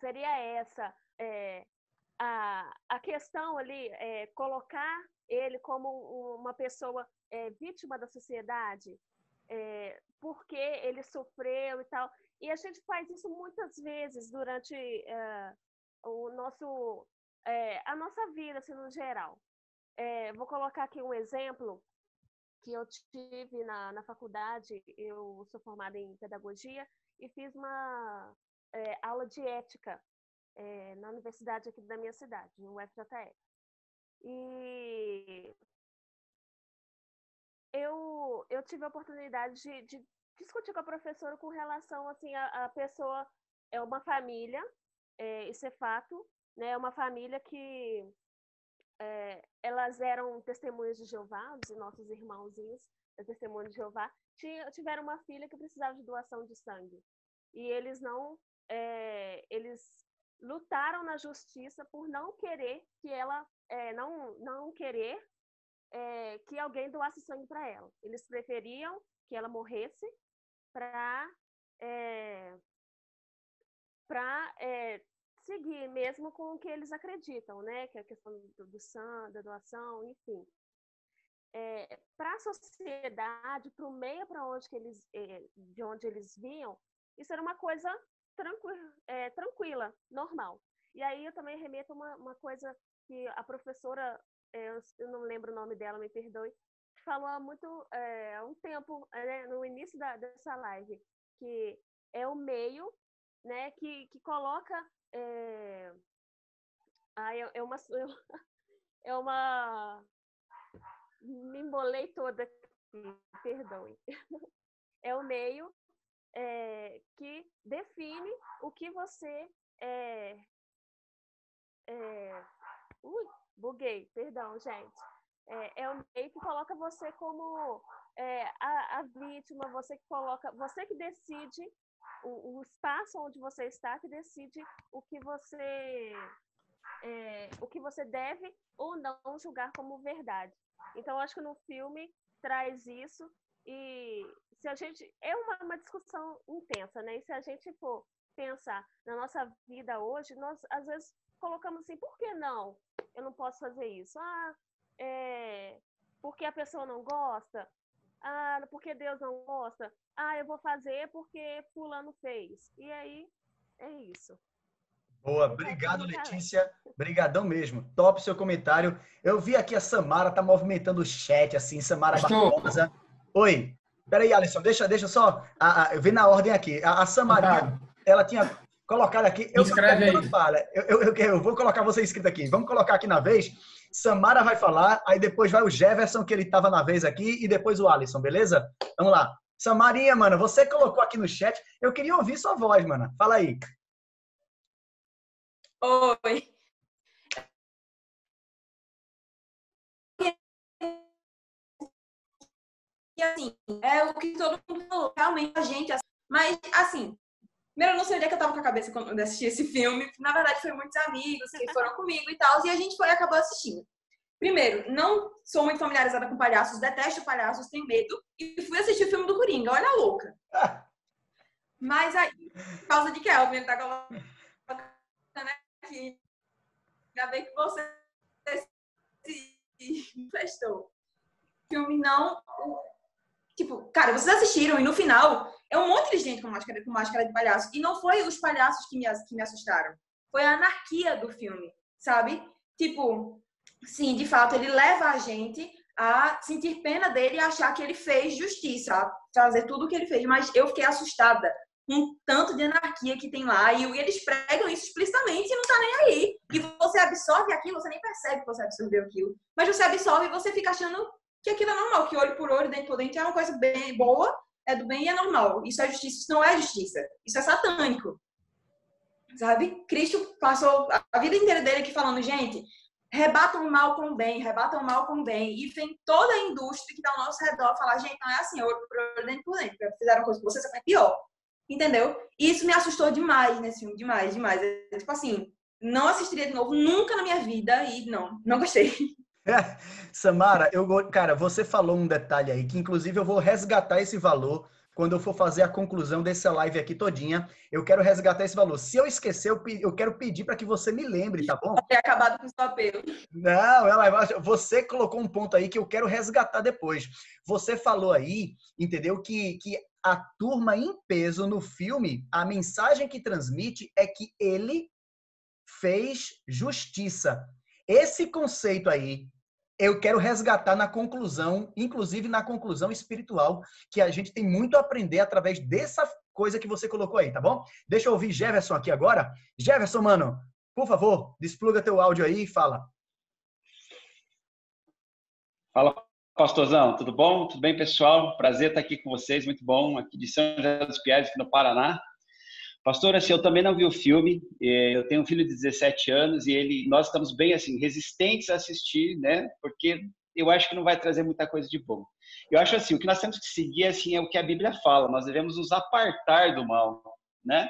seria essa é, a, a questão ali, é, colocar ele como uma pessoa é, vítima da sociedade, é, porque ele sofreu e tal. E a gente faz isso muitas vezes durante é, o nosso, é, a nossa vida, assim, no geral. É, vou colocar aqui um exemplo que eu tive na, na faculdade. Eu sou formada em pedagogia e fiz uma aula de ética na universidade aqui da minha cidade, no UFJF. E eu, eu tive a oportunidade de, de discutir com a professora com relação assim a, a pessoa é uma família, é, isso é fato, né? É uma família que é, elas eram testemunhas de Jeová, os nossos irmãozinhos, testemunhas de Jeová, tinha, tiveram uma filha que precisava de doação de sangue e eles não, é, eles lutaram na justiça por não querer que ela, é, não, não querer é, que alguém doasse sangue para ela. Eles preferiam que ela morresse para é, para é, seguir mesmo com o que eles acreditam, né? Que é a questão do, do sangue, da doação, enfim. É, para a sociedade, para o meio para onde que eles, é, de onde eles vinham, isso era uma coisa tranquila, é, tranquila, normal. E aí eu também remeto uma, uma coisa que a professora, é, eu não lembro o nome dela, me perdoe, falou há muito é, há um tempo, né, no início da, dessa live, que é o meio né, que, que coloca. É, ah, é, uma. É uma. Me embolei toda aqui, perdoe. É o meio é, que define o que você é, é, ui, buguei, perdão, gente é, é o meio que coloca você como é, a, a, vítima, você que coloca, você que decide o, o, espaço onde você está, que decide o que você é, o que você deve ou não julgar como verdade. Então, acho que no filme traz isso e se a gente é uma, uma discussão intensa, né? E se a gente for pensar na nossa vida hoje, nós às vezes colocamos assim, por que não? Eu não posso fazer isso. Ah, é, porque a pessoa não gosta, ah, porque Deus não gosta, ah, eu vou fazer porque fulano fez. E aí é isso. Boa, obrigado Letícia, brigadão mesmo. Top seu comentário. Eu vi aqui a Samara tá movimentando o chat assim, Samara Barbosa. Oi. Peraí, Alisson, deixa, deixa só a, a, eu vi na ordem aqui. A, a Samara, ela tinha colocado aqui. Eu Escreve aí. Fala. Eu, eu, eu, eu, vou colocar você escrito aqui. Vamos colocar aqui na vez. Samara vai falar, aí depois vai o Jefferson, que ele estava na vez aqui, e depois o Alisson, beleza? Vamos lá. Samarinha, mano, você colocou aqui no chat. Eu queria ouvir sua voz, mano. Fala aí. Oi. E assim, é o que todo mundo falou, realmente a gente, mas assim, Primeiro, eu não sei onde é que eu tava com a cabeça quando assisti esse filme. Na verdade, foi muitos amigos que foram comigo e tal, e a gente foi acabou assistindo. Primeiro, não sou muito familiarizada com palhaços, detesto palhaços, tenho medo, e fui assistir o filme do Coringa, olha a louca. Mas aí, por causa de Kelvin, ele tá colocando aqui. Ainda bem que você se manifestou. Filme não. Tipo, cara, vocês assistiram e no final é um monte de gente com máscara, com máscara de palhaço. E não foi os palhaços que me, que me assustaram. Foi a anarquia do filme, sabe? Tipo, sim, de fato, ele leva a gente a sentir pena dele e achar que ele fez justiça, fazer tudo o que ele fez. Mas eu fiquei assustada com tanto de anarquia que tem lá. E eles pregam isso explicitamente e não tá nem aí. E você absorve aquilo, você nem percebe que você absorveu aquilo. Mas você absorve e você fica achando que aquilo é normal, que olho por olho, dente por dente é uma coisa bem boa é do bem e é normal. Isso é justiça, isso não é justiça. Isso é satânico. Sabe? Cristo passou a vida inteira dele aqui falando, gente, rebatam o mal com o bem, rebatam o mal com o bem. E vem toda a indústria que está ao nosso redor falar, gente, não é assim, olho por dente por dente. Fizeram coisa com você, você pior. Entendeu? E isso me assustou demais nesse filme, demais, demais. É, tipo assim, não assistiria de novo nunca na minha vida e não, não gostei. Samara, eu, cara, você falou um detalhe aí que inclusive eu vou resgatar esse valor quando eu for fazer a conclusão dessa live aqui todinha. Eu quero resgatar esse valor. Se eu esquecer, eu, eu quero pedir para que você me lembre, tá bom? Ter acabado com o seu apelo. Não, ela, você colocou um ponto aí que eu quero resgatar depois. Você falou aí, entendeu, que, que a turma em peso no filme, a mensagem que transmite é que ele fez justiça. Esse conceito aí eu quero resgatar na conclusão, inclusive na conclusão espiritual, que a gente tem muito a aprender através dessa coisa que você colocou aí, tá bom? Deixa eu ouvir Jefferson aqui agora. Jefferson, mano, por favor, despluga teu áudio aí e fala. Fala, pastorzão, tudo bom? Tudo bem, pessoal? Prazer estar aqui com vocês, muito bom, aqui de São José dos Pinhais, aqui no Paraná. Pastor, assim, eu também não vi o filme, eh, eu tenho um filho de 17 anos e ele, nós estamos bem, assim, resistentes a assistir, né? Porque eu acho que não vai trazer muita coisa de bom. Eu acho assim, o que nós temos que seguir, assim, é o que a Bíblia fala, nós devemos nos apartar do mal, né?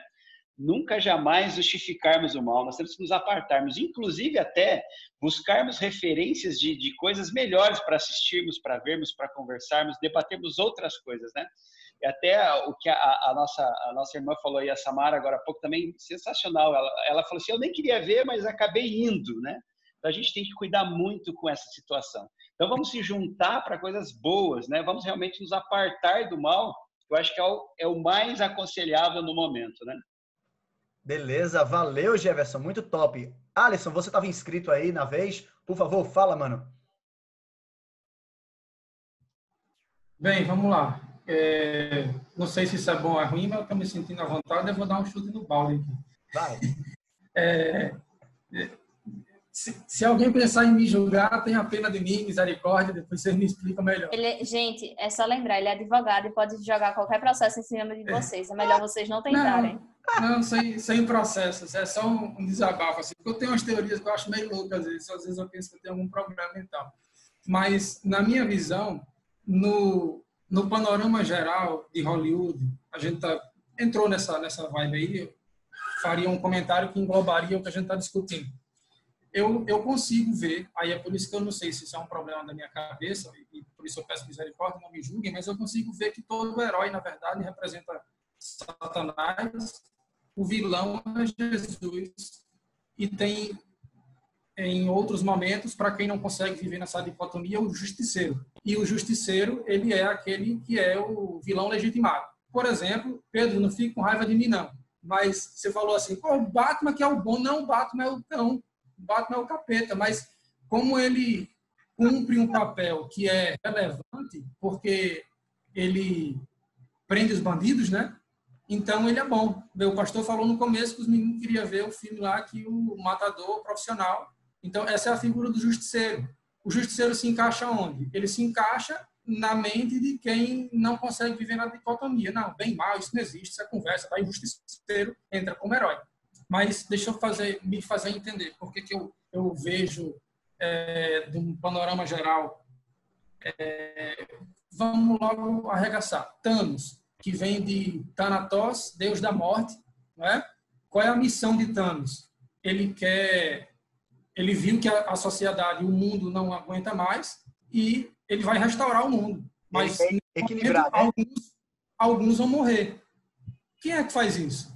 nunca jamais justificarmos o mal, nós temos que nos apartarmos, inclusive até buscarmos referências de, de coisas melhores para assistirmos, para vermos, para conversarmos, debatermos outras coisas, né? E até o que a, a, nossa, a nossa irmã falou aí, a Samara, agora há pouco, também sensacional. Ela, ela falou assim: eu nem queria ver, mas acabei indo, né? Então a gente tem que cuidar muito com essa situação. Então vamos se juntar para coisas boas, né? Vamos realmente nos apartar do mal. Eu acho que é o, é o mais aconselhável no momento, né? Beleza, valeu, Jefferson, muito top. Alisson, você estava inscrito aí na vez? Por favor, fala, mano. Bem, vamos lá. É, não sei se isso é bom ou é ruim, mas eu estou me sentindo à vontade, eu vou dar um chute no balde aqui. Vai. É, se, se, alguém pensar em me julgar, tenha pena de mim, misericórdia, depois vocês me explicam melhor. Ele, gente, é só lembrar, ele é advogado e pode jogar qualquer processo em cima de vocês. É melhor vocês não tentarem. Não. Não, sem, sem processos, é só um, um desabafo. Assim, porque eu tenho umas teorias que eu acho meio loucas às vezes, às vezes eu penso que eu tenho algum problema mental. Mas, na minha visão, no, no panorama geral de Hollywood, a gente tá, entrou nessa, nessa vibe aí, faria um comentário que englobaria o que a gente está discutindo. Eu, eu consigo ver, aí é por isso que eu não sei se isso é um problema da minha cabeça, e por isso eu peço misericórdia, não me julguem, mas eu consigo ver que todo herói, na verdade, representa Satanás o vilão é Jesus. E tem, em outros momentos, para quem não consegue viver nessa dicotomia, o justiceiro. E o justiceiro, ele é aquele que é o vilão legitimado. Por exemplo, Pedro, não fique com raiva de mim, não. Mas você falou assim, Pô, o Batman que é o bom. Não, o Batman é o não. O Batman é o capeta. Mas como ele cumpre um papel que é relevante, porque ele prende os bandidos, né? Então ele é bom. O pastor falou no começo que os meninos queriam ver o filme lá que o matador profissional. Então essa é a figura do justiceiro. O justiceiro se encaixa onde? Ele se encaixa na mente de quem não consegue viver na dicotomia. Não, bem mal, isso não existe, isso é conversa. Vai o justiceiro entra como herói. Mas deixa eu fazer, me fazer entender por que, que eu, eu vejo é, de um panorama geral. É, vamos logo arregaçar. Thanos que vem de Thanatos, deus da morte, não é? Qual é a missão de Thanos? Ele quer, ele viu que a, a sociedade, o mundo não aguenta mais e ele vai restaurar o mundo. Mas equilibrar, momento, né? alguns, alguns vão morrer. Quem é que faz isso?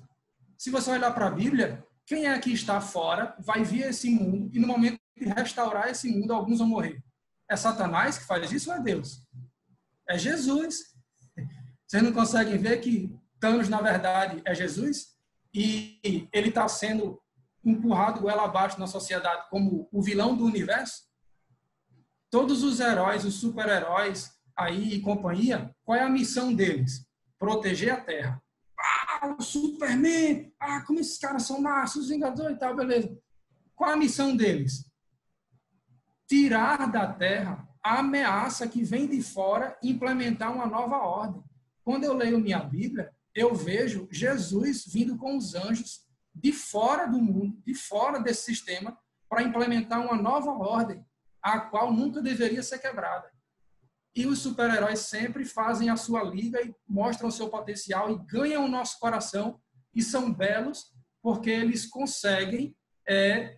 Se você olhar para a Bíblia, quem é que está fora vai ver esse mundo e no momento de restaurar esse mundo, alguns vão morrer. É Satanás que faz isso ou é Deus? É Jesus. Vocês não conseguem ver que Thanos, na verdade, é Jesus? E ele está sendo empurrado goela abaixo na sociedade como o vilão do universo? Todos os heróis, os super-heróis aí e companhia, qual é a missão deles? Proteger a Terra. Ah, o Superman! Ah, como esses caras são maços, os Vingadores e tal, beleza. Qual a missão deles? Tirar da Terra a ameaça que vem de fora e implementar uma nova ordem. Quando eu leio minha Bíblia, eu vejo Jesus vindo com os anjos de fora do mundo, de fora desse sistema, para implementar uma nova ordem, a qual nunca deveria ser quebrada. E os super-heróis sempre fazem a sua liga e mostram o seu potencial e ganham o nosso coração e são belos porque eles conseguem é,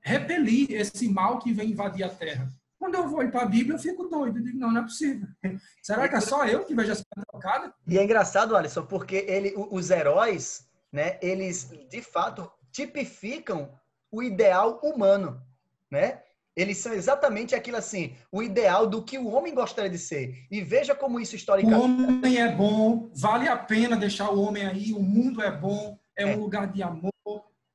repelir esse mal que vem invadir a Terra. Quando eu vou para a Bíblia, eu fico doido. Eu digo, não, não é possível. Será que é só eu que vejo essa trocada? E é engraçado, Alisson, porque ele, os heróis, né, eles de fato tipificam o ideal humano, né? Eles são exatamente aquilo assim, o ideal do que o homem gostaria de ser. E veja como isso historicamente. O homem é bom, vale a pena deixar o homem aí, o mundo é bom, é, é. um lugar de amor,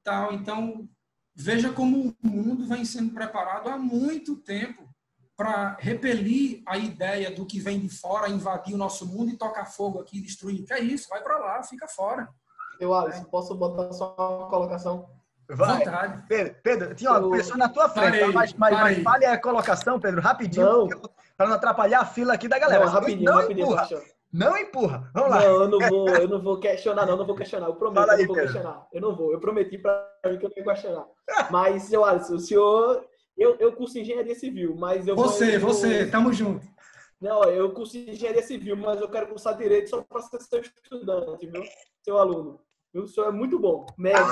tal. Então, veja como o mundo vem sendo preparado há muito tempo para repelir a ideia do que vem de fora, invadir o nosso mundo e tocar fogo aqui, destruir. Que é isso, vai para lá, fica fora. Eu, Alisson, posso botar só uma colocação? Vai. Pedro, Pedro, tinha uma Eu- pessoa na tua frente, Parei, mas, mas, mas parei. fale a colocação, Pedro, rapidinho, para não atrapalhar a fila aqui da galera. Não, rapidinho, não rapidinho. empurra, não empurra. Vamos lá. Não, eu não vou, eu não vou questionar, não, eu não vou questionar. Eu prometo, Fala eu aí, vou Pedro. questionar. Eu não vou. Eu prometi pra mim que eu não ia questionar. Mas, seu Alisson, o senhor. Eu, eu curso engenharia civil, mas eu. Você, vou- você, tamo junto. Não, eu curso engenharia civil, mas eu quero cursar direito só para ser seu estudante, viu? Seu aluno. O senhor é muito bom. Médico.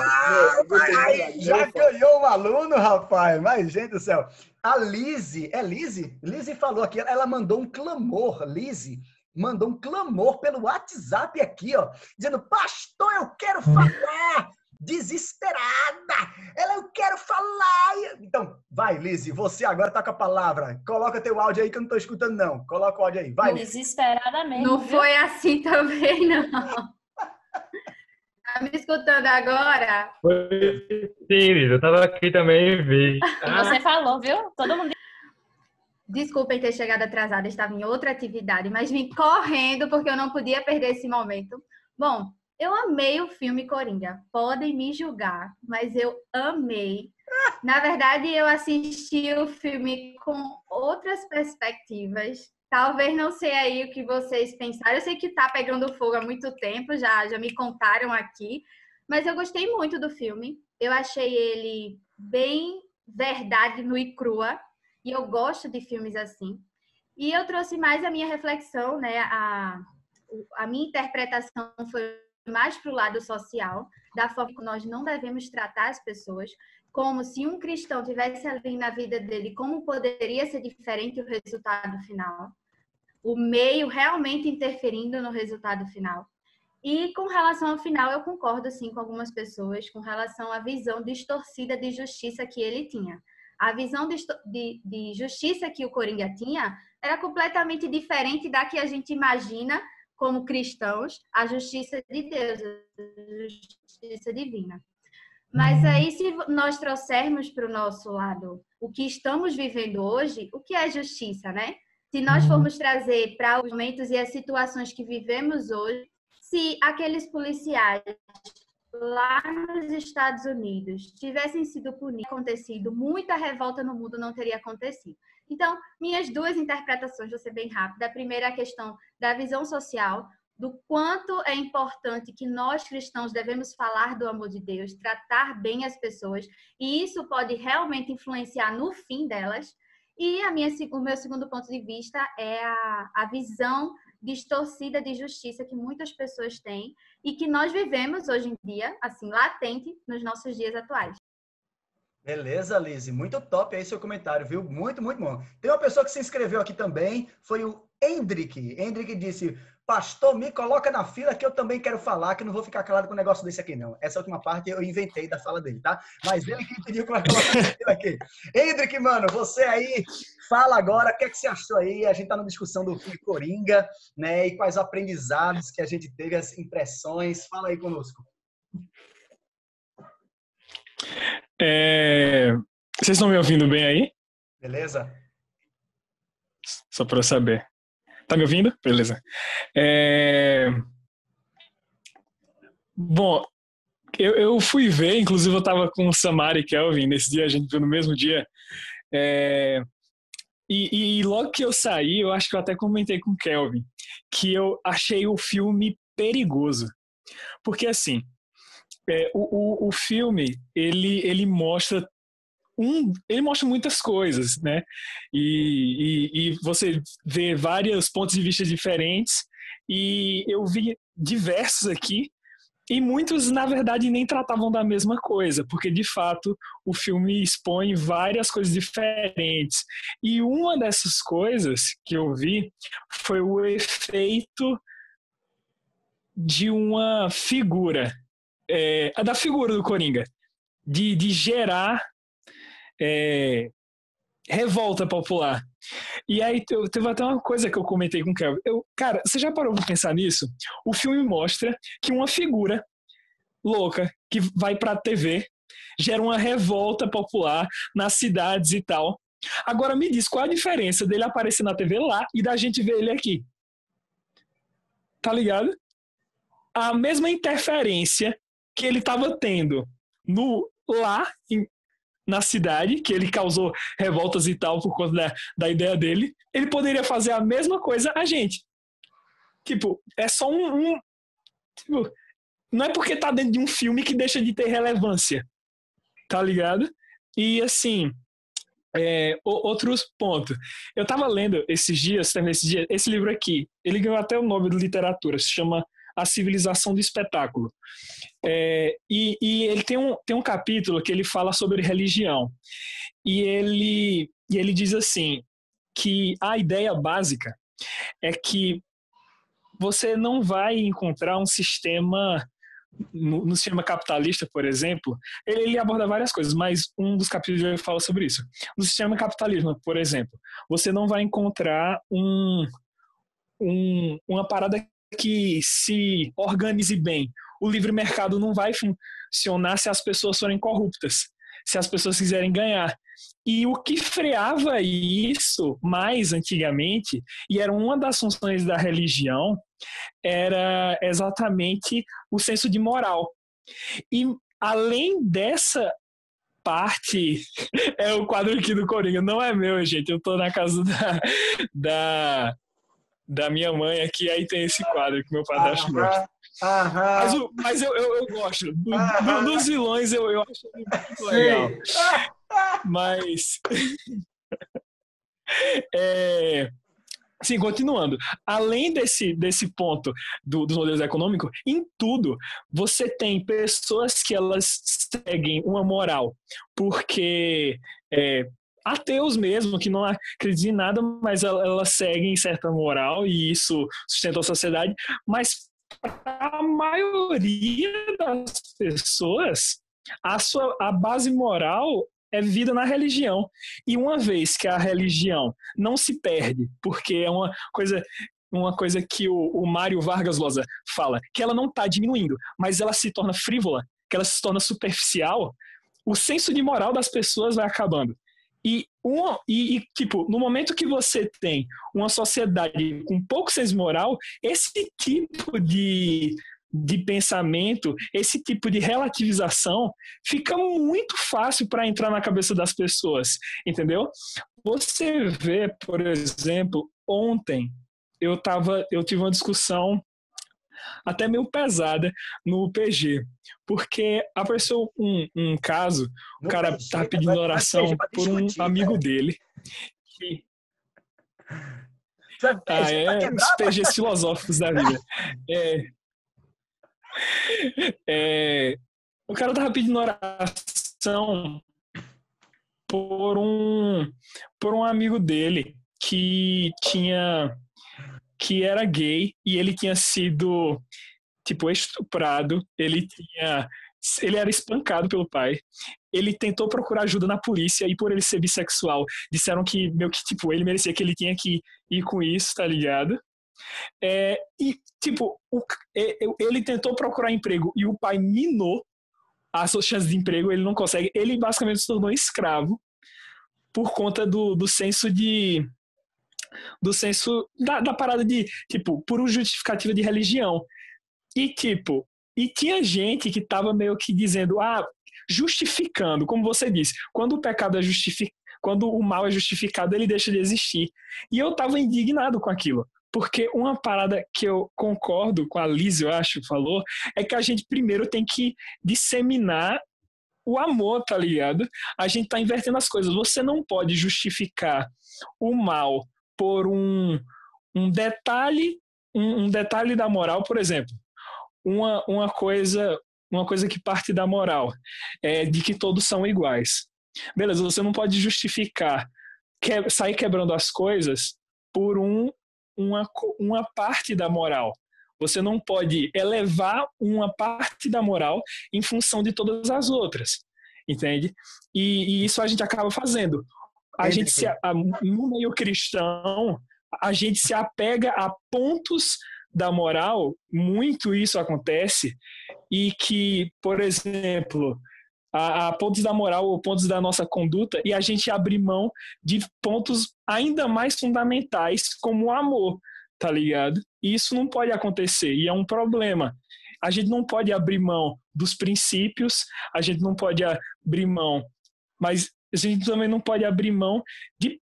Gostei de Ai, já ganhou um aluno, rapaz. Mas, gente do céu. A Lise, é Lise? Lise falou aqui, ela mandou um clamor. Lise mandou um clamor pelo WhatsApp aqui, ó. Dizendo, pastor, eu quero falar. Desesperada. Ela, eu quero falar. Então, vai, Lise, você agora tá com a palavra. Coloca teu áudio aí que eu não tô escutando, não. Coloca o áudio aí. Vai. Desesperadamente. Não viu? foi assim também, não. Tá me escutando agora? Foi sim, Liz, eu tava aqui também e vi. E você falou, viu? Todo mundo. Desculpem ter chegado atrasada, estava em outra atividade, mas vim correndo porque eu não podia perder esse momento. Bom, eu amei o filme Coringa. Podem me julgar, mas eu amei. Na verdade, eu assisti o filme com outras perspectivas. Talvez não sei aí o que vocês pensaram. Eu sei que tá pegando fogo há muito tempo, já, já me contaram aqui. Mas eu gostei muito do filme. Eu achei ele bem verdade nua e crua. E eu gosto de filmes assim. E eu trouxe mais a minha reflexão, né? A, a minha interpretação foi mais para o lado social, da forma que nós não devemos tratar as pessoas, como se um cristão tivesse ali na vida dele, como poderia ser diferente o resultado final, o meio realmente interferindo no resultado final. E com relação ao final, eu concordo sim com algumas pessoas com relação à visão distorcida de justiça que ele tinha. A visão de, de, de justiça que o Coringa tinha era completamente diferente da que a gente imagina como cristãos, a justiça de Deus, a justiça divina. Mas aí, se nós trouxermos para o nosso lado o que estamos vivendo hoje, o que é justiça, né? Se nós formos trazer para os momentos e as situações que vivemos hoje, se aqueles policiais lá nos Estados Unidos tivessem sido punidos, acontecido, muita revolta no mundo não teria acontecido. Então, minhas duas interpretações, vou ser bem rápida. A primeira é a questão da visão social, do quanto é importante que nós cristãos devemos falar do amor de Deus, tratar bem as pessoas, e isso pode realmente influenciar no fim delas. E a minha, o meu segundo ponto de vista é a, a visão distorcida de justiça que muitas pessoas têm e que nós vivemos hoje em dia, assim, latente nos nossos dias atuais. Beleza, Lise. Muito top aí seu comentário, viu? Muito, muito bom. Tem uma pessoa que se inscreveu aqui também, foi o Hendrick. Hendrick disse, pastor, me coloca na fila que eu também quero falar, que não vou ficar calado com um negócio desse aqui, não. Essa última parte eu inventei da fala dele, tá? Mas ele que pediu eu colocar na fila aqui. Hendrick, mano, você aí, fala agora, o que, é que você achou aí? A gente tá numa discussão do filme Coringa, né? E quais aprendizados que a gente teve, as impressões. Fala aí conosco. É, Vocês estão me ouvindo bem aí? Beleza? Só para eu saber. Tá me ouvindo? Beleza. É... Bom, eu, eu fui ver, inclusive eu tava com o Samara e Kelvin nesse dia, a gente viu no mesmo dia. É... E, e logo que eu saí, eu acho que eu até comentei com o Kelvin, que eu achei o filme perigoso. Porque assim, é, o, o, o filme, ele, ele mostra um, ele mostra muitas coisas, né? E, e, e, você vê vários pontos de vista diferentes. E eu vi diversos aqui. E muitos, na verdade, nem tratavam da mesma coisa, porque de fato o filme expõe várias coisas diferentes. E uma dessas coisas que eu vi foi o efeito de uma figura, é, da figura do Coringa, de, de gerar é, revolta popular. E aí teve até uma coisa que eu comentei com o Kevin. Eu, cara, você já parou para pensar nisso? O filme mostra que uma figura louca que vai para a TV gera uma revolta popular nas cidades e tal. Agora me diz qual a diferença dele aparecer na TV lá e da gente ver ele aqui. Tá ligado? A mesma interferência que ele estava tendo no lá em, na cidade, que ele causou revoltas e tal por conta da, da ideia dele, ele poderia fazer a mesma coisa a gente. Tipo, é só um. um tipo, não é porque tá dentro de um filme que deixa de ter relevância. Tá ligado? E assim, é, outros pontos. Eu tava lendo esses dias, esses dias, esse livro aqui, ele ganhou até o nome de literatura, se chama A Civilização do Espetáculo. É, e, e, ele tem um, tem um capítulo que ele fala sobre religião. E ele, e ele diz assim, que a ideia básica é que você não vai encontrar um sistema no, no, sistema capitalista, por exemplo, ele, ele, aborda várias coisas, mas um dos capítulos ele fala sobre isso. No sistema capitalismo, por exemplo, você não vai encontrar um, um, uma parada que se organize bem. O livre mercado não vai funcionar se as pessoas forem corruptas, se as pessoas quiserem ganhar. E o que freava isso mais antigamente, e era uma das funções da religião, era exatamente o senso de moral. E além dessa parte, é o quadro aqui do Coringa, não é meu, gente. Eu tô na casa da, da, da minha mãe aqui, aí tem esse quadro que meu padrasto gosta. Mas, o, mas eu, eu, eu, gosto. Do, do, dos vilões eu, eu acho muito legal. Mas. é, Sim, continuando. Além desse, desse ponto do, dos modelos econômicos, em tudo você tem pessoas que elas seguem uma moral, porque é, ateus mesmo, que não acreditam em nada, mas elas, seguem certa moral e isso sustenta a sociedade, mas a maioria das pessoas, a, sua, a base moral é vida na religião. E uma vez que a religião não se perde, porque é uma coisa uma coisa que o, o Mário Vargas Llosa fala, que ela não está diminuindo, mas ela se torna frívola, que ela se torna superficial, o senso de moral das pessoas vai acabando. E, um, e, e, tipo, no momento que você tem uma sociedade com pouco senso moral, esse tipo de de pensamento, esse tipo de relativização fica muito fácil para entrar na cabeça das pessoas, entendeu? Você vê, por exemplo, ontem eu tava, eu tive uma discussão até meio pesada no PG, porque apareceu um, um caso, o cara tá pedindo oração por um amigo dele que ah, é, os PGs filosóficos da vida. É, é, o cara tava pedindo oração por um por um amigo dele que tinha que era gay e ele tinha sido tipo estuprado, ele tinha ele era espancado pelo pai. Ele tentou procurar ajuda na polícia e por ele ser bissexual, disseram que meio que tipo ele merecia que ele tinha que ir com isso, tá ligado? É, e, tipo, o, ele tentou procurar emprego e o pai minou as suas chances de emprego, ele não consegue. Ele basicamente se tornou escravo por conta do, do senso de. Do senso da, da parada de, tipo, por justificativa de religião. E, tipo, e tinha gente que tava meio que dizendo, ah, justificando, como você disse, quando o pecado é justificado, quando o mal é justificado, ele deixa de existir. E eu tava indignado com aquilo. Porque uma parada que eu concordo com a Liz, eu acho, falou, é que a gente primeiro tem que disseminar o amor, tá ligado? A gente tá invertendo as coisas. Você não pode justificar o mal por um, um detalhe, um, um detalhe da moral, por exemplo. Uma, uma coisa uma coisa que parte da moral é de que todos são iguais. Beleza, você não pode justificar que, sair quebrando as coisas por um uma, uma parte da moral. Você não pode elevar uma parte da moral em função de todas as outras, entende? E, e isso a gente acaba fazendo. A gente se, a, no meio cristão, a gente se apega a pontos da moral, muito isso acontece, e que, por exemplo, a, a, pontos da moral ou pontos da nossa conduta e a gente abrir mão de pontos ainda mais fundamentais como o amor, tá ligado? E isso não pode acontecer e é um problema. a gente não pode abrir mão dos princípios, a gente não pode abrir mão, mas a gente também não pode abrir mão de,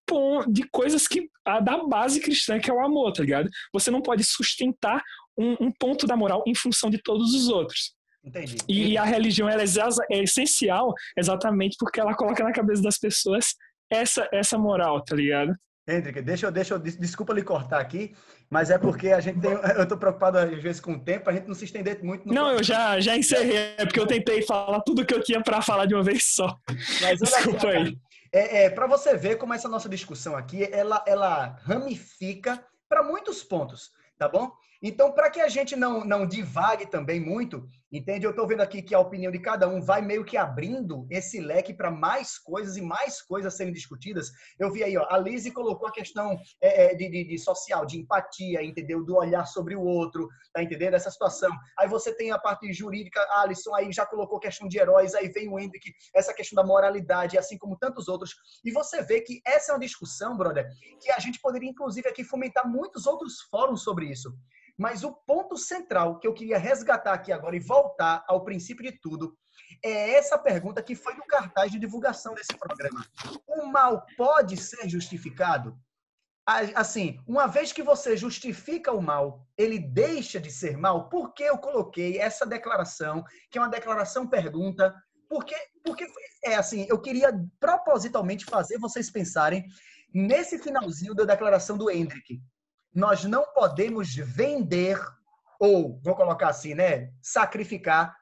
de coisas que a da base cristã, que é o amor, tá ligado? Você não pode sustentar um, um ponto da moral em função de todos os outros. Entendi. E a religião ela é, é essencial exatamente porque ela coloca na cabeça das pessoas essa, essa moral, tá ligado? Hendrick, deixa eu, deixa eu, desculpa lhe cortar aqui, mas é porque a gente tem, eu tô preocupado às vezes com o tempo, a gente não se estender muito. não, eu já, já encerrei, é porque eu tentei falar tudo que eu tinha para falar de uma vez só. Mas, desculpa aí. É, é para você ver como essa nossa discussão aqui, ela, ela ramifica para muitos pontos, tá bom? Então, para que a gente não, não divague também muito, entende? Eu estou vendo aqui que a opinião de cada um vai meio que abrindo esse leque para mais coisas e mais coisas serem discutidas. Eu vi aí, ó, a Lizzie colocou a questão é, é, de, de, de, social, de empatia, entendeu? Do olhar sobre o outro, tá entendendo? Essa situação. Aí você tem a parte jurídica, a Alisson aí já colocou a questão de heróis, aí vem o Hendrick, essa questão da moralidade, assim como tantos outros. E você vê que essa é uma discussão, brother, que a gente poderia, inclusive, aqui fomentar muitos outros fóruns sobre isso. Mas o ponto central que eu queria resgatar aqui agora e voltar ao princípio de tudo é essa pergunta que foi no cartaz de divulgação desse programa. O mal pode ser justificado? Assim, uma vez que você justifica o mal, ele deixa de ser mal? Por que eu coloquei essa declaração, que é uma declaração pergunta? Porque, porque é assim, eu queria propositalmente fazer vocês pensarem nesse finalzinho da declaração do Hendrick nós não podemos vender ou, vou colocar assim, né, sacrificar.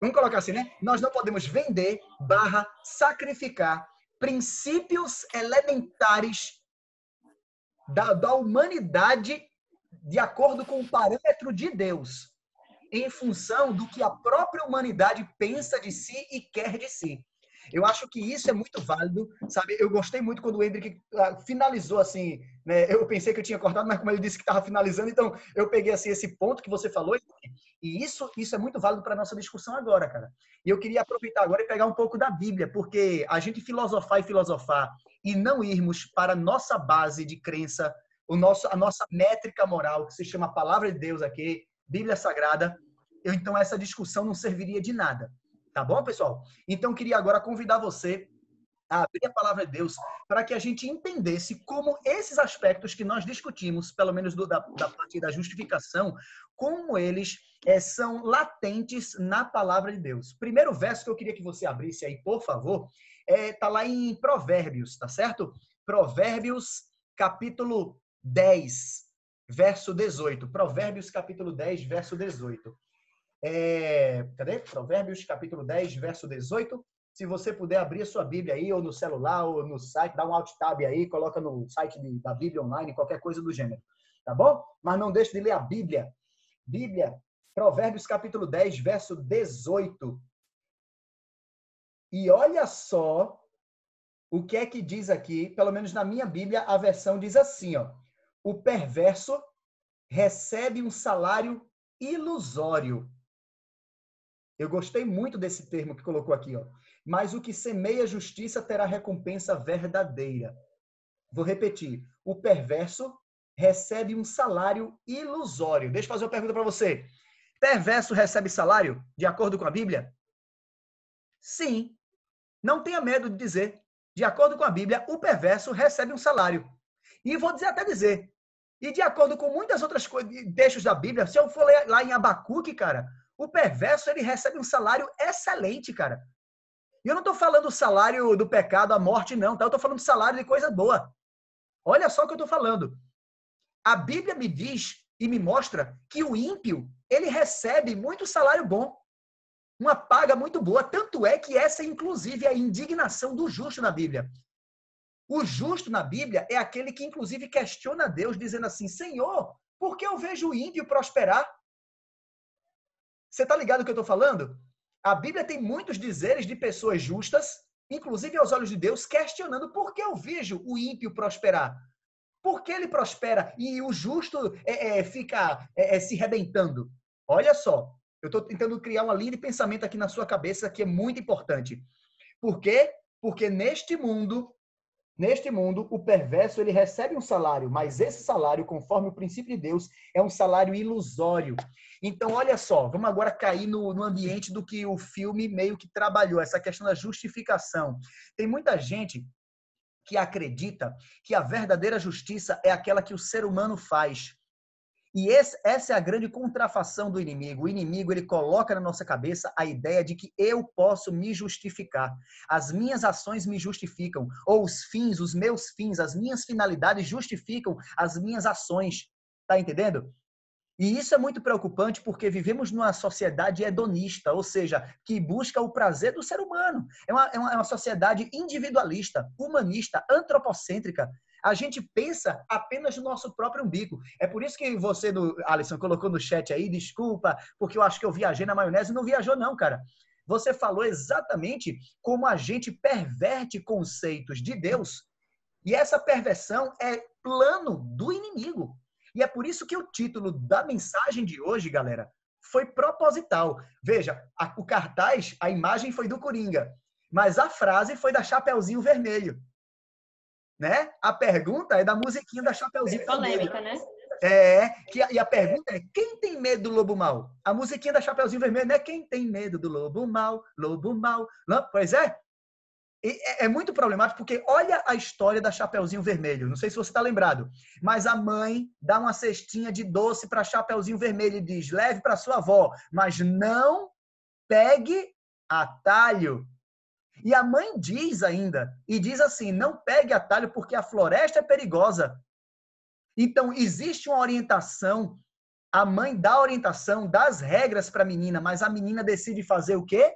Vamos colocar assim, né? Nós não podemos vender barra sacrificar princípios elementares da, da humanidade de acordo com o parâmetro de Deus, em função do que a própria humanidade pensa de si e quer de si. Eu acho que isso é muito válido, sabe? Eu gostei muito quando o Hendrick ah, finalizou assim, né? Eu pensei que eu tinha cortado, mas como ele disse que estava finalizando, então eu peguei assim esse ponto que você falou e isso isso é muito válido para nossa discussão agora, cara. E eu queria aproveitar agora e pegar um pouco da Bíblia, porque a gente filosofar e filosofar e não irmos para nossa base de crença, o nosso a nossa métrica moral, que se chama Palavra de Deus aqui, Bíblia Sagrada, eu, então essa discussão não serviria de nada. Tá bom, pessoal? Então, queria agora convidar você a abrir a palavra de Deus para que a gente entendesse como esses aspectos que nós discutimos, pelo menos do, da, da parte da justificação, como eles é, são latentes na palavra de Deus. Primeiro verso que eu queria que você abrisse aí, por favor, é, tá lá em Provérbios, tá certo? Provérbios, capítulo 10, verso 18. Provérbios, capítulo 10, verso 18. É, cadê? Provérbios, capítulo 10, verso 18. Se você puder abrir a sua Bíblia aí, ou no celular, ou no site, dá um alt tab aí, coloca no site de, da Bíblia online, qualquer coisa do gênero. Tá bom? Mas não deixe de ler a Bíblia. Bíblia, Provérbios, capítulo 10, verso 18. E olha só o que é que diz aqui, pelo menos na minha Bíblia, a versão diz assim, ó. O perverso recebe um salário ilusório eu gostei muito desse termo que colocou aqui, ó. Mas o que semeia justiça terá recompensa verdadeira. Vou repetir. O perverso recebe um salário ilusório. Deixa eu fazer uma pergunta para você. Perverso recebe salário de acordo com a Bíblia? Sim. Não tenha medo de dizer. De acordo com a Bíblia, o perverso recebe um salário. E vou dizer até dizer. E de acordo com muitas outras coisas, textos da Bíblia, se eu for lá em Abacuque, cara, o perverso, ele recebe um salário excelente, cara. E eu não estou falando o salário do pecado, a morte, não, tá? Eu estou falando salário de coisa boa. Olha só o que eu estou falando. A Bíblia me diz e me mostra que o ímpio, ele recebe muito salário bom. Uma paga muito boa. Tanto é que essa, inclusive, é a indignação do justo na Bíblia. O justo na Bíblia é aquele que, inclusive, questiona Deus, dizendo assim: Senhor, por que eu vejo o ímpio prosperar? Você está ligado o que eu estou falando? A Bíblia tem muitos dizeres de pessoas justas, inclusive aos olhos de Deus, questionando por que eu vejo o ímpio prosperar. Por que ele prospera e o justo é, é, fica é, é se rebentando? Olha só, eu estou tentando criar uma linha de pensamento aqui na sua cabeça que é muito importante. Por quê? Porque neste mundo Neste mundo, o perverso ele recebe um salário, mas esse salário, conforme o princípio de Deus, é um salário ilusório. Então, olha só, vamos agora cair no, no ambiente do que o filme meio que trabalhou, essa questão da justificação. Tem muita gente que acredita que a verdadeira justiça é aquela que o ser humano faz. E esse, essa é a grande contrafação do inimigo. O inimigo ele coloca na nossa cabeça a ideia de que eu posso me justificar. As minhas ações me justificam, ou os fins, os meus fins, as minhas finalidades justificam as minhas ações. Tá entendendo? E isso é muito preocupante porque vivemos numa sociedade hedonista, ou seja, que busca o prazer do ser humano. É uma, é uma, é uma sociedade individualista, humanista, antropocêntrica, a gente pensa apenas no nosso próprio umbigo. É por isso que você, do, Alisson, colocou no chat aí, desculpa, porque eu acho que eu viajei na maionese. Não viajou, não, cara. Você falou exatamente como a gente perverte conceitos de Deus. E essa perversão é plano do inimigo. E é por isso que o título da mensagem de hoje, galera, foi proposital. Veja, a, o cartaz, a imagem foi do Coringa, mas a frase foi da Chapeuzinho Vermelho né? A pergunta é da musiquinha da Chapeuzinho. polêmica, né? É, que, e a pergunta é: quem tem medo do lobo mal? A musiquinha da Chapeuzinho Vermelho, né? Quem tem medo do lobo mal? Lobo mal. Não, pois é. é. É muito problemático porque olha a história da Chapeuzinho Vermelho. Não sei se você está lembrado, mas a mãe dá uma cestinha de doce para Chapeuzinho Vermelho e diz: leve para sua avó, mas não pegue atalho. E a mãe diz ainda, e diz assim: não pegue atalho porque a floresta é perigosa. Então, existe uma orientação, a mãe dá orientação, das regras para a menina, mas a menina decide fazer o quê?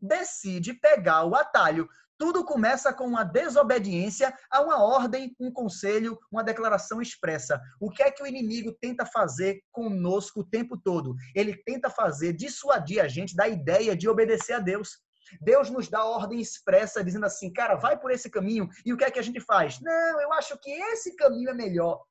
Decide pegar o atalho. Tudo começa com uma desobediência a uma ordem, um conselho, uma declaração expressa. O que é que o inimigo tenta fazer conosco o tempo todo? Ele tenta fazer dissuadir a gente da ideia de obedecer a Deus. Deus nos dá ordem expressa, dizendo assim, cara, vai por esse caminho. E o que é que a gente faz? Não, eu acho que esse caminho é melhor.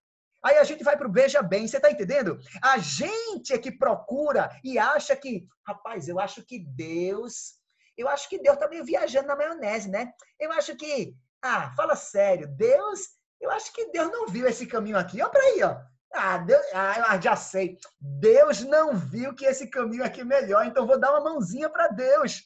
Aí a gente vai para o Veja Bem, você está entendendo? A gente é que procura e acha que, rapaz, eu acho que Deus, eu acho que Deus está meio viajando na maionese, né? Eu acho que, ah, fala sério, Deus, eu acho que Deus não viu esse caminho aqui. Olha para aí, ó. Ah, Deus, ah, já sei. Deus não viu que esse caminho aqui é melhor, então vou dar uma mãozinha para Deus.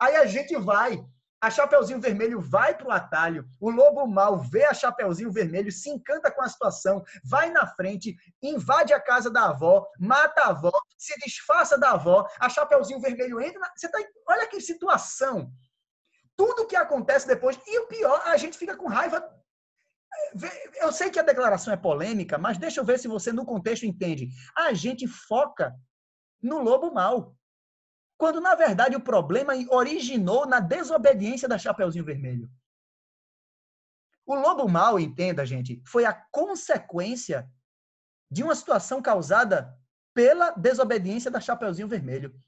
Aí a gente vai. A Chapeuzinho Vermelho vai para o atalho. O lobo mal vê a Chapeuzinho Vermelho, se encanta com a situação, vai na frente, invade a casa da avó, mata a avó, se disfarça da avó. A Chapeuzinho Vermelho entra. Na... Você tá... Olha que situação. Tudo que acontece depois. E o pior, a gente fica com raiva eu sei que a declaração é polêmica, mas deixa eu ver se você, no contexto, entende. A gente foca no lobo mal. Quando, na verdade, o problema originou na desobediência da Chapeuzinho Vermelho. O lobo mal, entenda, gente, foi a consequência de uma situação causada pela desobediência da Chapeuzinho Vermelho.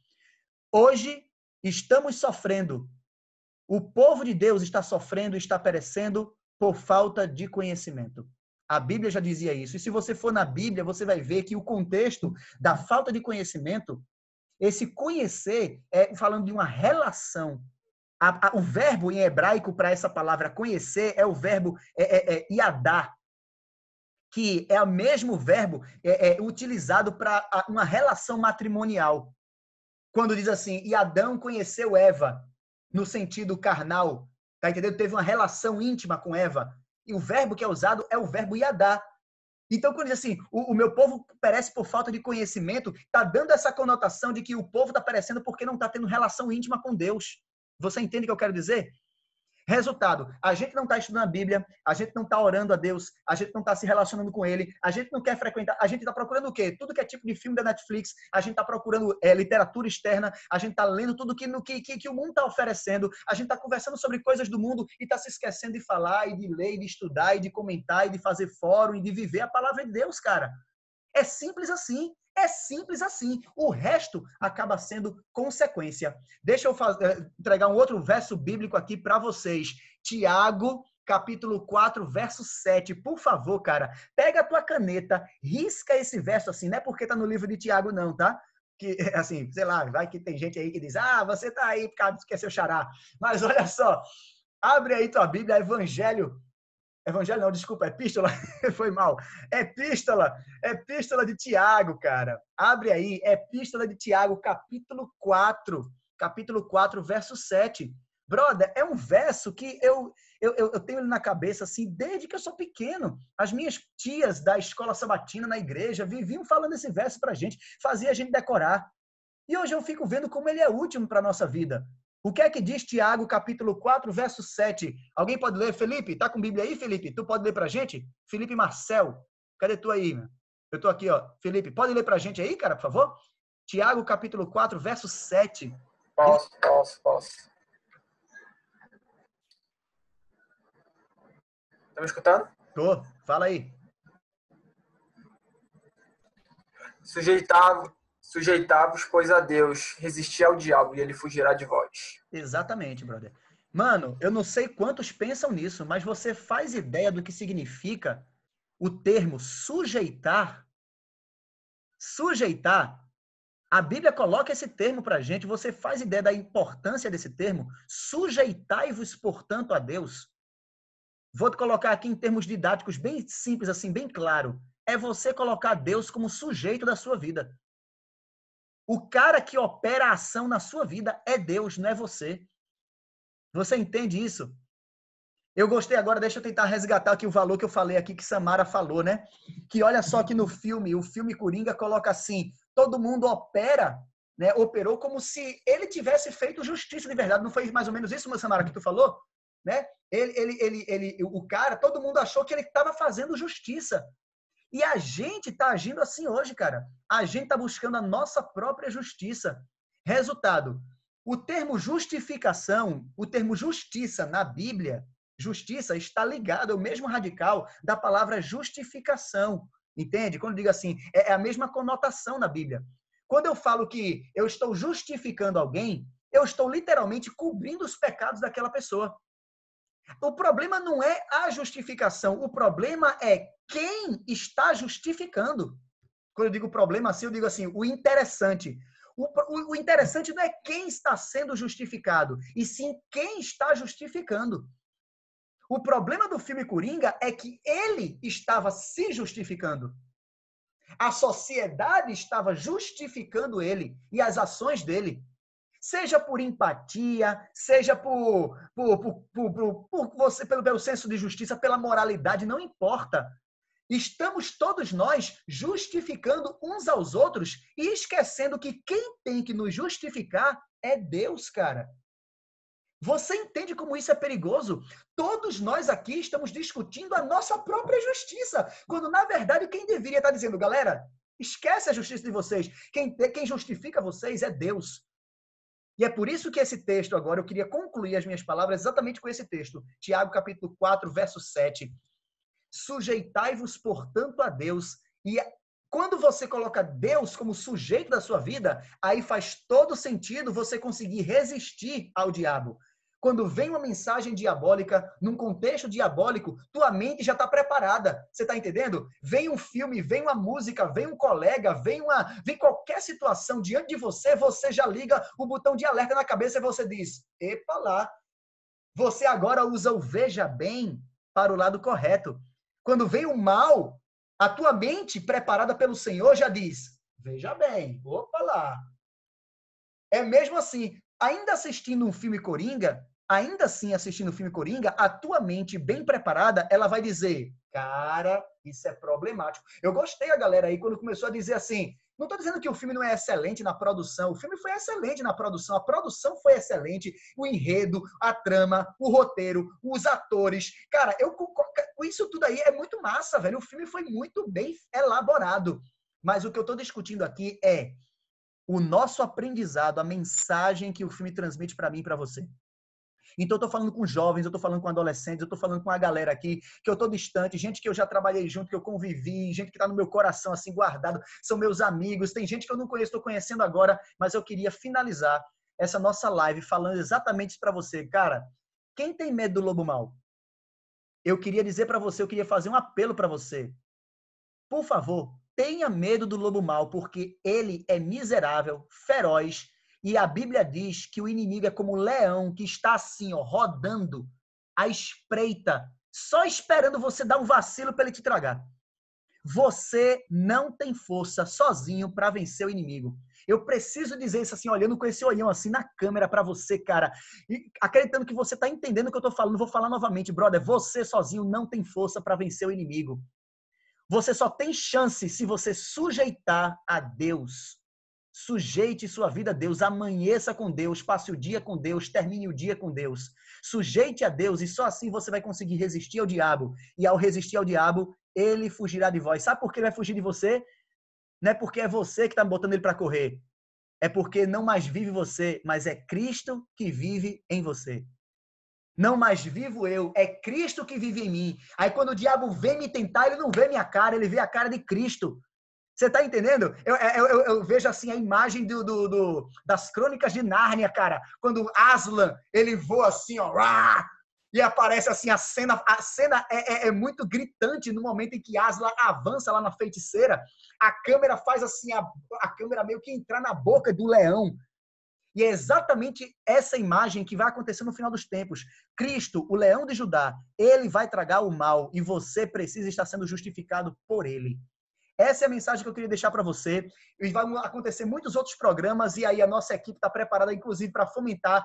Hoje, estamos sofrendo. O povo de Deus está sofrendo, está perecendo por falta de conhecimento. A Bíblia já dizia isso. E se você for na Bíblia, você vai ver que o contexto da falta de conhecimento esse conhecer é falando de uma relação. A, a, o verbo em hebraico para essa palavra conhecer é o verbo é, é, é iadá, que é o mesmo verbo é, é utilizado para uma relação matrimonial. Quando diz assim, e Adão conheceu Eva, no sentido carnal, tá entendendo? Teve uma relação íntima com Eva. E o verbo que é usado é o verbo iadá, então, quando diz assim, o, o, meu povo perece por falta de conhecimento, está dando essa conotação de que o povo está perecendo porque não está tendo relação íntima com Deus. Você entende o que eu quero dizer? Resultado, a gente não está estudando a Bíblia, a gente não está orando a Deus, a gente não está se relacionando com Ele, a gente não quer frequentar, a gente está procurando o quê? Tudo que é tipo de filme da Netflix, a gente está procurando é, literatura externa, a gente está lendo tudo que, no, que, que, que o mundo está oferecendo, a gente está conversando sobre coisas do mundo e está se esquecendo de falar e de ler e de estudar e de comentar e de fazer fórum e de viver a palavra de Deus, cara. É simples assim. É simples assim. O resto acaba sendo consequência. Deixa eu eh, entregar um outro verso bíblico aqui para vocês. Tiago, capítulo 4, verso 7. Por favor, cara, pega a tua caneta, risca esse verso assim, não é porque tá no livro de Tiago não, tá? Que, assim, sei lá, vai que tem gente aí que diz, ah, você tá aí por causa que é seu xará. Mas olha só, abre aí tua Bíblia, Evangelho Evangelho não, desculpa, epístola, foi mal. Epístola, epístola de Tiago, cara. Abre aí, epístola de Tiago, capítulo 4, capítulo 4, verso 7. Brother, é um verso que eu, eu, eu tenho ele na cabeça assim desde que eu sou pequeno. As minhas tias da escola sabatina na igreja viviam falando esse verso pra gente, fazia a gente decorar. E hoje eu fico vendo como ele é útil para nossa vida. O que é que diz Tiago, capítulo 4, verso 7? Alguém pode ler? Felipe, tá com Bíblia aí, Felipe? Tu pode ler pra gente? Felipe Marcel. Cadê tu aí? Meu? Eu tô aqui, ó. Felipe, pode ler pra gente aí, cara, por favor? Tiago, capítulo 4, verso 7. Posso, posso, posso. Tá me escutando? Tô. Fala aí. Sujeitava, Sujeitavos, pois, a Deus, resistir ao diabo e ele fugirá de vós. Exatamente, brother. Mano, eu não sei quantos pensam nisso, mas você faz ideia do que significa o termo sujeitar? Sujeitar. A Bíblia coloca esse termo pra gente, você faz ideia da importância desse termo? Sujeitai-vos, portanto, a Deus. Vou te colocar aqui em termos didáticos bem simples, assim, bem claro. É você colocar Deus como sujeito da sua vida. O cara que opera a ação na sua vida é Deus, não é você. Você entende isso? Eu gostei agora, deixa eu tentar resgatar aqui o valor que eu falei aqui, que Samara falou, né? Que olha só que no filme, o filme Coringa coloca assim: todo mundo opera, né? Operou como se ele tivesse feito justiça de verdade. Não foi mais ou menos isso, Samara, que tu falou? Né? Ele, ele, ele, ele, o cara, todo mundo achou que ele estava fazendo justiça. E a gente está agindo assim hoje, cara. A gente está buscando a nossa própria justiça. Resultado: o termo justificação, o termo justiça na Bíblia, justiça está ligado ao mesmo radical da palavra justificação. Entende? Quando digo assim, é, é a mesma conotação na Bíblia. Quando eu falo que eu estou justificando alguém, eu estou literalmente cobrindo os pecados daquela pessoa. O problema não é a justificação, o problema é quem está justificando. Quando eu digo problema assim, eu digo assim, o interessante. O, o, o interessante não é quem está sendo justificado, e sim quem está justificando. O problema do filme Coringa é que ele estava se justificando. A sociedade estava justificando ele e as ações dele seja por empatia, seja por, por, por, por, por você, pelo, pelo senso de justiça, pela moralidade, não importa. Estamos todos nós justificando uns aos outros e esquecendo que quem tem que nos justificar é Deus, cara. Você entende como isso é perigoso? Todos nós aqui estamos discutindo a nossa própria justiça, quando na verdade quem deveria estar dizendo, galera, esquece a justiça de vocês. Quem, quem justifica vocês é Deus. E é por isso que esse texto agora, eu queria concluir as minhas palavras exatamente com esse texto. Tiago capítulo 4, verso 7. Sujeitai-vos, portanto, a Deus. E quando você coloca Deus como sujeito da sua vida, aí faz todo sentido você conseguir resistir ao diabo. Quando vem uma mensagem diabólica, num contexto diabólico, tua mente já está preparada. Você está entendendo? Vem um filme, vem uma música, vem um colega, vem uma, vem qualquer situação diante de você, você já liga o botão de alerta na cabeça e você diz: "Epa lá". Você agora usa o veja bem para o lado correto. Quando vem o mal, a tua mente preparada pelo Senhor já diz: "Veja bem, opa lá". É mesmo assim, ainda assistindo um filme Coringa, ainda assim assistindo o filme Coringa, a tua mente bem preparada, ela vai dizer, cara, isso é problemático. Eu gostei a galera aí quando começou a dizer assim, não estou dizendo que o filme não é excelente na produção, o filme foi excelente na produção, a produção foi excelente, o enredo, a trama, o roteiro, os atores. Cara, eu isso tudo aí é muito massa, velho. O filme foi muito bem elaborado. Mas o que eu estou discutindo aqui é o nosso aprendizado, a mensagem que o filme transmite para mim e para você. Então, eu estou falando com jovens, eu estou falando com adolescentes, eu estou falando com a galera aqui, que eu estou distante, gente que eu já trabalhei junto, que eu convivi, gente que está no meu coração, assim, guardado, são meus amigos, tem gente que eu não conheço, estou conhecendo agora, mas eu queria finalizar essa nossa live falando exatamente para você. Cara, quem tem medo do lobo mal? Eu queria dizer para você, eu queria fazer um apelo para você. Por favor, tenha medo do lobo mal, porque ele é miserável, feroz, e a Bíblia diz que o inimigo é como um leão que está assim, ó, rodando à espreita só esperando você dar um vacilo para ele te tragar. Você não tem força sozinho para vencer o inimigo. Eu preciso dizer isso assim, olhando com esse olhão assim na câmera para você, cara. E acreditando que você tá entendendo o que eu tô falando. Vou falar novamente, brother. Você sozinho não tem força para vencer o inimigo. Você só tem chance se você sujeitar a Deus. Sujeite sua vida a Deus, amanheça com Deus, passe o dia com Deus, termine o dia com Deus. Sujeite a Deus e só assim você vai conseguir resistir ao diabo. E ao resistir ao diabo, ele fugirá de vós. Sabe por que ele vai fugir de você? Não é porque é você que está botando ele para correr. É porque não mais vive você, mas é Cristo que vive em você. Não mais vivo eu, é Cristo que vive em mim. Aí quando o diabo vem me tentar, ele não vê minha cara, ele vê a cara de Cristo. Você está entendendo? Eu, eu, eu, eu, vejo assim a imagem do, do, do, das crônicas de Nárnia, cara. Quando Aslan, ele voa assim, ó, rá, e aparece assim a cena. A cena é, é, é, muito gritante no momento em que Aslan avança lá na feiticeira. A câmera faz assim, a, a câmera meio que entrar na boca do leão. E é exatamente essa imagem que vai acontecer no final dos tempos. Cristo, o leão de Judá, ele vai tragar o mal e você precisa estar sendo justificado por ele. Essa é a mensagem que eu queria deixar para você. E vai acontecer muitos outros programas e aí a nossa equipe está preparada, inclusive, para fomentar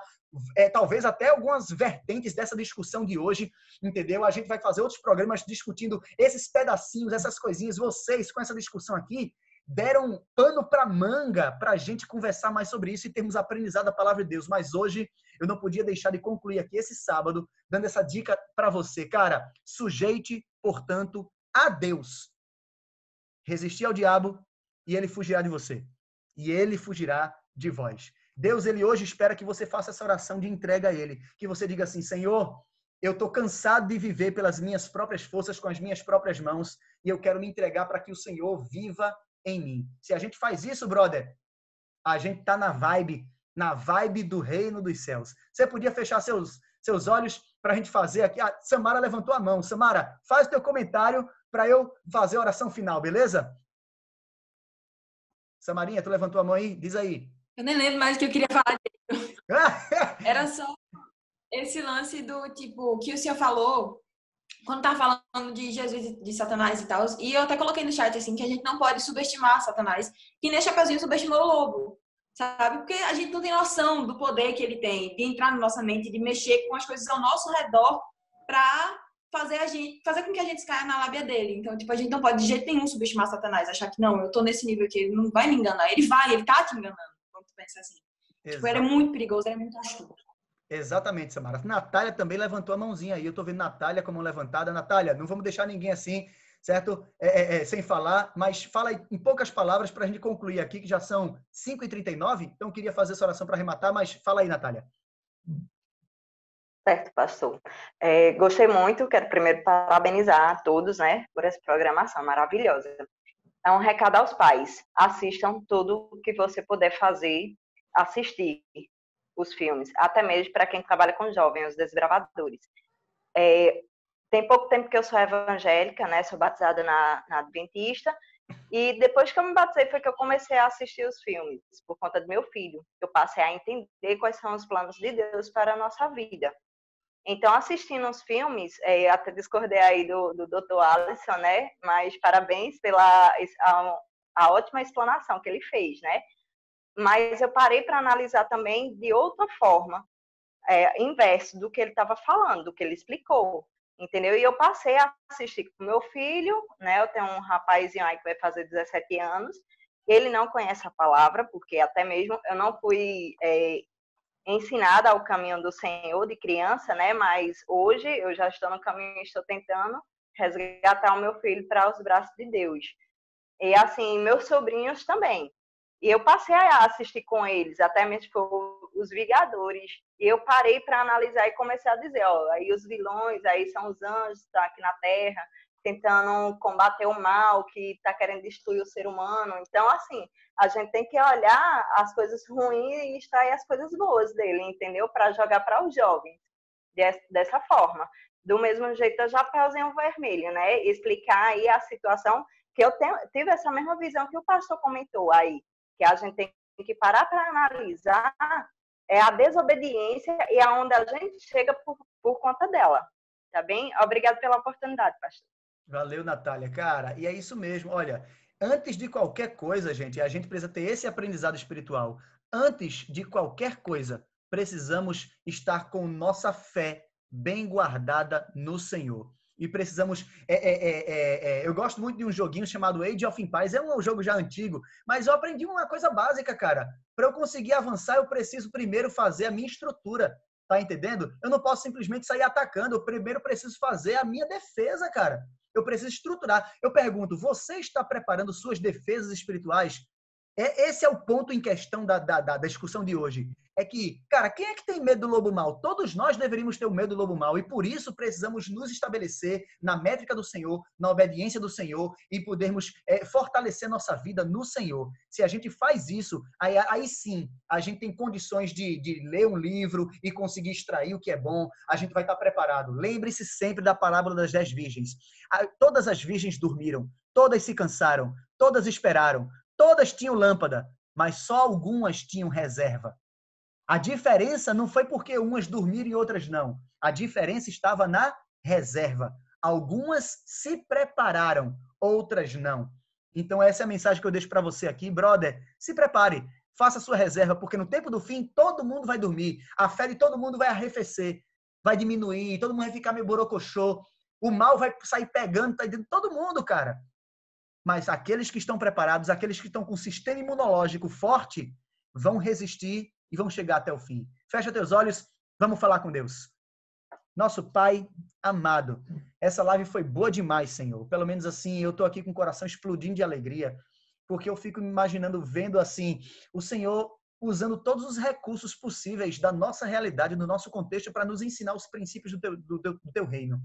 é, talvez até algumas vertentes dessa discussão de hoje, entendeu? A gente vai fazer outros programas discutindo esses pedacinhos, essas coisinhas. Vocês, com essa discussão aqui, deram pano para manga para a gente conversar mais sobre isso e termos aprendizado da palavra de Deus. Mas hoje eu não podia deixar de concluir aqui esse sábado dando essa dica para você, cara. Sujeite, portanto, a Deus resistir ao diabo e ele fugirá de você. E ele fugirá de vós. Deus, ele hoje espera que você faça essa oração de entrega a ele, que você diga assim: Senhor, eu estou cansado de viver pelas minhas próprias forças, com as minhas próprias mãos, e eu quero me entregar para que o Senhor viva em mim. Se a gente faz isso, brother, a gente tá na vibe, na vibe do reino dos céus. Você podia fechar seus, seus olhos para a gente fazer aqui. A Samara levantou a mão. Samara, faz o teu comentário para eu fazer a oração final, beleza? Samarinha, tu levantou a mão aí? Diz aí. Eu nem lembro mais o que eu queria falar. Era só esse lance do tipo que o senhor falou quando tava falando de Jesus e de Satanás e tal. E eu até coloquei no chat assim que a gente não pode subestimar Satanás, que neste ocasião subestimou o lobo. Sabe? Porque a gente não tem noção do poder que ele tem de entrar na nossa mente, de mexer com as coisas ao nosso redor para fazer a gente, fazer com que a gente caia na lábia dele. Então, tipo, a gente não pode de jeito nenhum subestimar Satanás, achar que não, eu tô nesse nível aqui, ele não vai me enganar. Ele vai, ele tá te enganando, quando tu pensa assim. Tipo, ele é muito perigoso, ele é muito astuto. Exatamente, Samara. Natália também levantou a mãozinha aí. Eu tô vendo Natália com a mão levantada. Natália, não vamos deixar ninguém assim, certo? É, é, é, sem falar, mas fala em poucas palavras para a gente concluir aqui, que já são 5h39. Então, queria fazer essa oração para arrematar, mas fala aí, Natália. Certo, pastor. É, gostei muito, quero primeiro parabenizar a todos, né, por essa programação maravilhosa. É um recado aos pais, assistam tudo o que você puder fazer, assistir os filmes, até mesmo para quem trabalha com jovens, os desbravadores. É, tem pouco tempo que eu sou evangélica, né, sou batizada na, na Adventista, e depois que eu me batizei foi que eu comecei a assistir os filmes, por conta do meu filho. Eu passei a entender quais são os planos de Deus para a nossa vida. Então, assistindo os filmes, é, até discordei aí do, do Dr. Alisson, né? Mas parabéns pela a, a ótima explanação que ele fez, né? Mas eu parei para analisar também de outra forma, é, inverso do que ele estava falando, do que ele explicou, entendeu? E eu passei a assistir com meu filho, né? Eu tenho um rapazinho aí que vai fazer 17 anos, ele não conhece a palavra, porque até mesmo eu não fui é, ensinada ao caminho do Senhor de criança, né? Mas hoje eu já estou no caminho, estou tentando resgatar o meu filho para os braços de Deus. E assim, meus sobrinhos também. E eu passei a assistir com eles, até mesmo os Vingadores. E eu parei para analisar e comecei a dizer, ó, aí os vilões, aí são os anjos tá aqui na Terra, tentando combater o mal que está querendo destruir o ser humano. Então, assim, a gente tem que olhar as coisas ruins e extrair as coisas boas dele, entendeu? Para jogar para os jovens dessa forma. Do mesmo jeito, o Japeuzinho Vermelho, né? Explicar aí a situação que eu tenho, tive essa mesma visão que o pastor comentou aí, que a gente tem que parar para analisar é a desobediência e aonde a gente chega por, por conta dela. tá bem? Obrigado pela oportunidade, pastor. Valeu, Natália. Cara, e é isso mesmo. Olha, antes de qualquer coisa, gente, a gente precisa ter esse aprendizado espiritual. Antes de qualquer coisa, precisamos estar com nossa fé bem guardada no Senhor. E precisamos. É, é, é, é, eu gosto muito de um joguinho chamado Age of Empires. É um jogo já antigo, mas eu aprendi uma coisa básica, cara. Para eu conseguir avançar, eu preciso primeiro fazer a minha estrutura. Tá entendendo? Eu não posso simplesmente sair atacando. Eu primeiro preciso fazer a minha defesa, cara. Eu preciso estruturar. Eu pergunto: você está preparando suas defesas espirituais? É, esse é o ponto em questão da, da, da discussão de hoje é que, cara, quem é que tem medo do lobo mal? Todos nós deveríamos ter o medo do lobo mal e por isso precisamos nos estabelecer na métrica do Senhor, na obediência do Senhor e podermos é, fortalecer nossa vida no Senhor. Se a gente faz isso, aí, aí sim a gente tem condições de, de ler um livro e conseguir extrair o que é bom, a gente vai estar preparado. Lembre-se sempre da parábola das dez virgens. Todas as virgens dormiram, todas se cansaram, todas esperaram, todas tinham lâmpada, mas só algumas tinham reserva. A diferença não foi porque umas dormiram e outras não. A diferença estava na reserva. Algumas se prepararam, outras não. Então essa é a mensagem que eu deixo para você aqui, brother. Se prepare, faça sua reserva, porque no tempo do fim todo mundo vai dormir. A fé de todo mundo vai arrefecer, vai diminuir, todo mundo vai ficar meio borocochô. O mal vai sair pegando, tá dentro de todo mundo, cara. Mas aqueles que estão preparados, aqueles que estão com um sistema imunológico forte, vão resistir e vamos chegar até o fim. Fecha teus olhos, vamos falar com Deus. Nosso Pai amado, essa live foi boa demais, Senhor. Pelo menos assim, eu estou aqui com o coração explodindo de alegria, porque eu fico me imaginando, vendo assim, o Senhor usando todos os recursos possíveis da nossa realidade, do nosso contexto, para nos ensinar os princípios do teu, do, teu, do teu reino.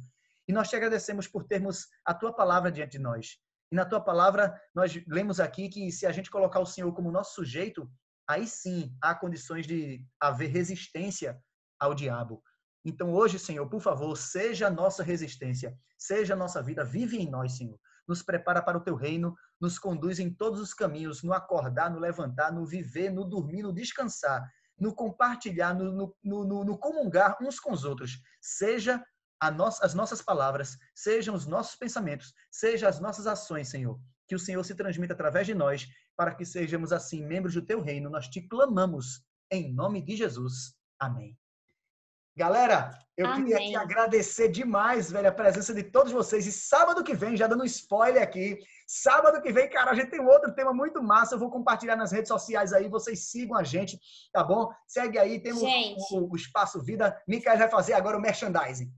E nós te agradecemos por termos a tua palavra diante de nós. E na tua palavra, nós lemos aqui que se a gente colocar o Senhor como nosso sujeito, aí sim há condições de haver resistência ao diabo. Então hoje, Senhor, por favor, seja a nossa resistência, seja a nossa vida, vive em nós, Senhor. Nos prepara para o teu reino, nos conduz em todos os caminhos, no acordar, no levantar, no viver, no dormir, no descansar, no compartilhar, no, no, no, no comungar uns com os outros. Seja as nossas palavras, sejam os nossos pensamentos, sejam as nossas ações, Senhor. Que o Senhor se transmita através de nós para que sejamos assim membros do teu reino. Nós te clamamos em nome de Jesus. Amém. Galera, eu Amém. queria te agradecer demais, velho, a presença de todos vocês. E sábado que vem, já dando um spoiler aqui, sábado que vem, cara, a gente tem outro tema muito massa. Eu vou compartilhar nas redes sociais aí, vocês sigam a gente, tá bom? Segue aí, temos o, o, Espaço Vida. Micael vai fazer agora o merchandising.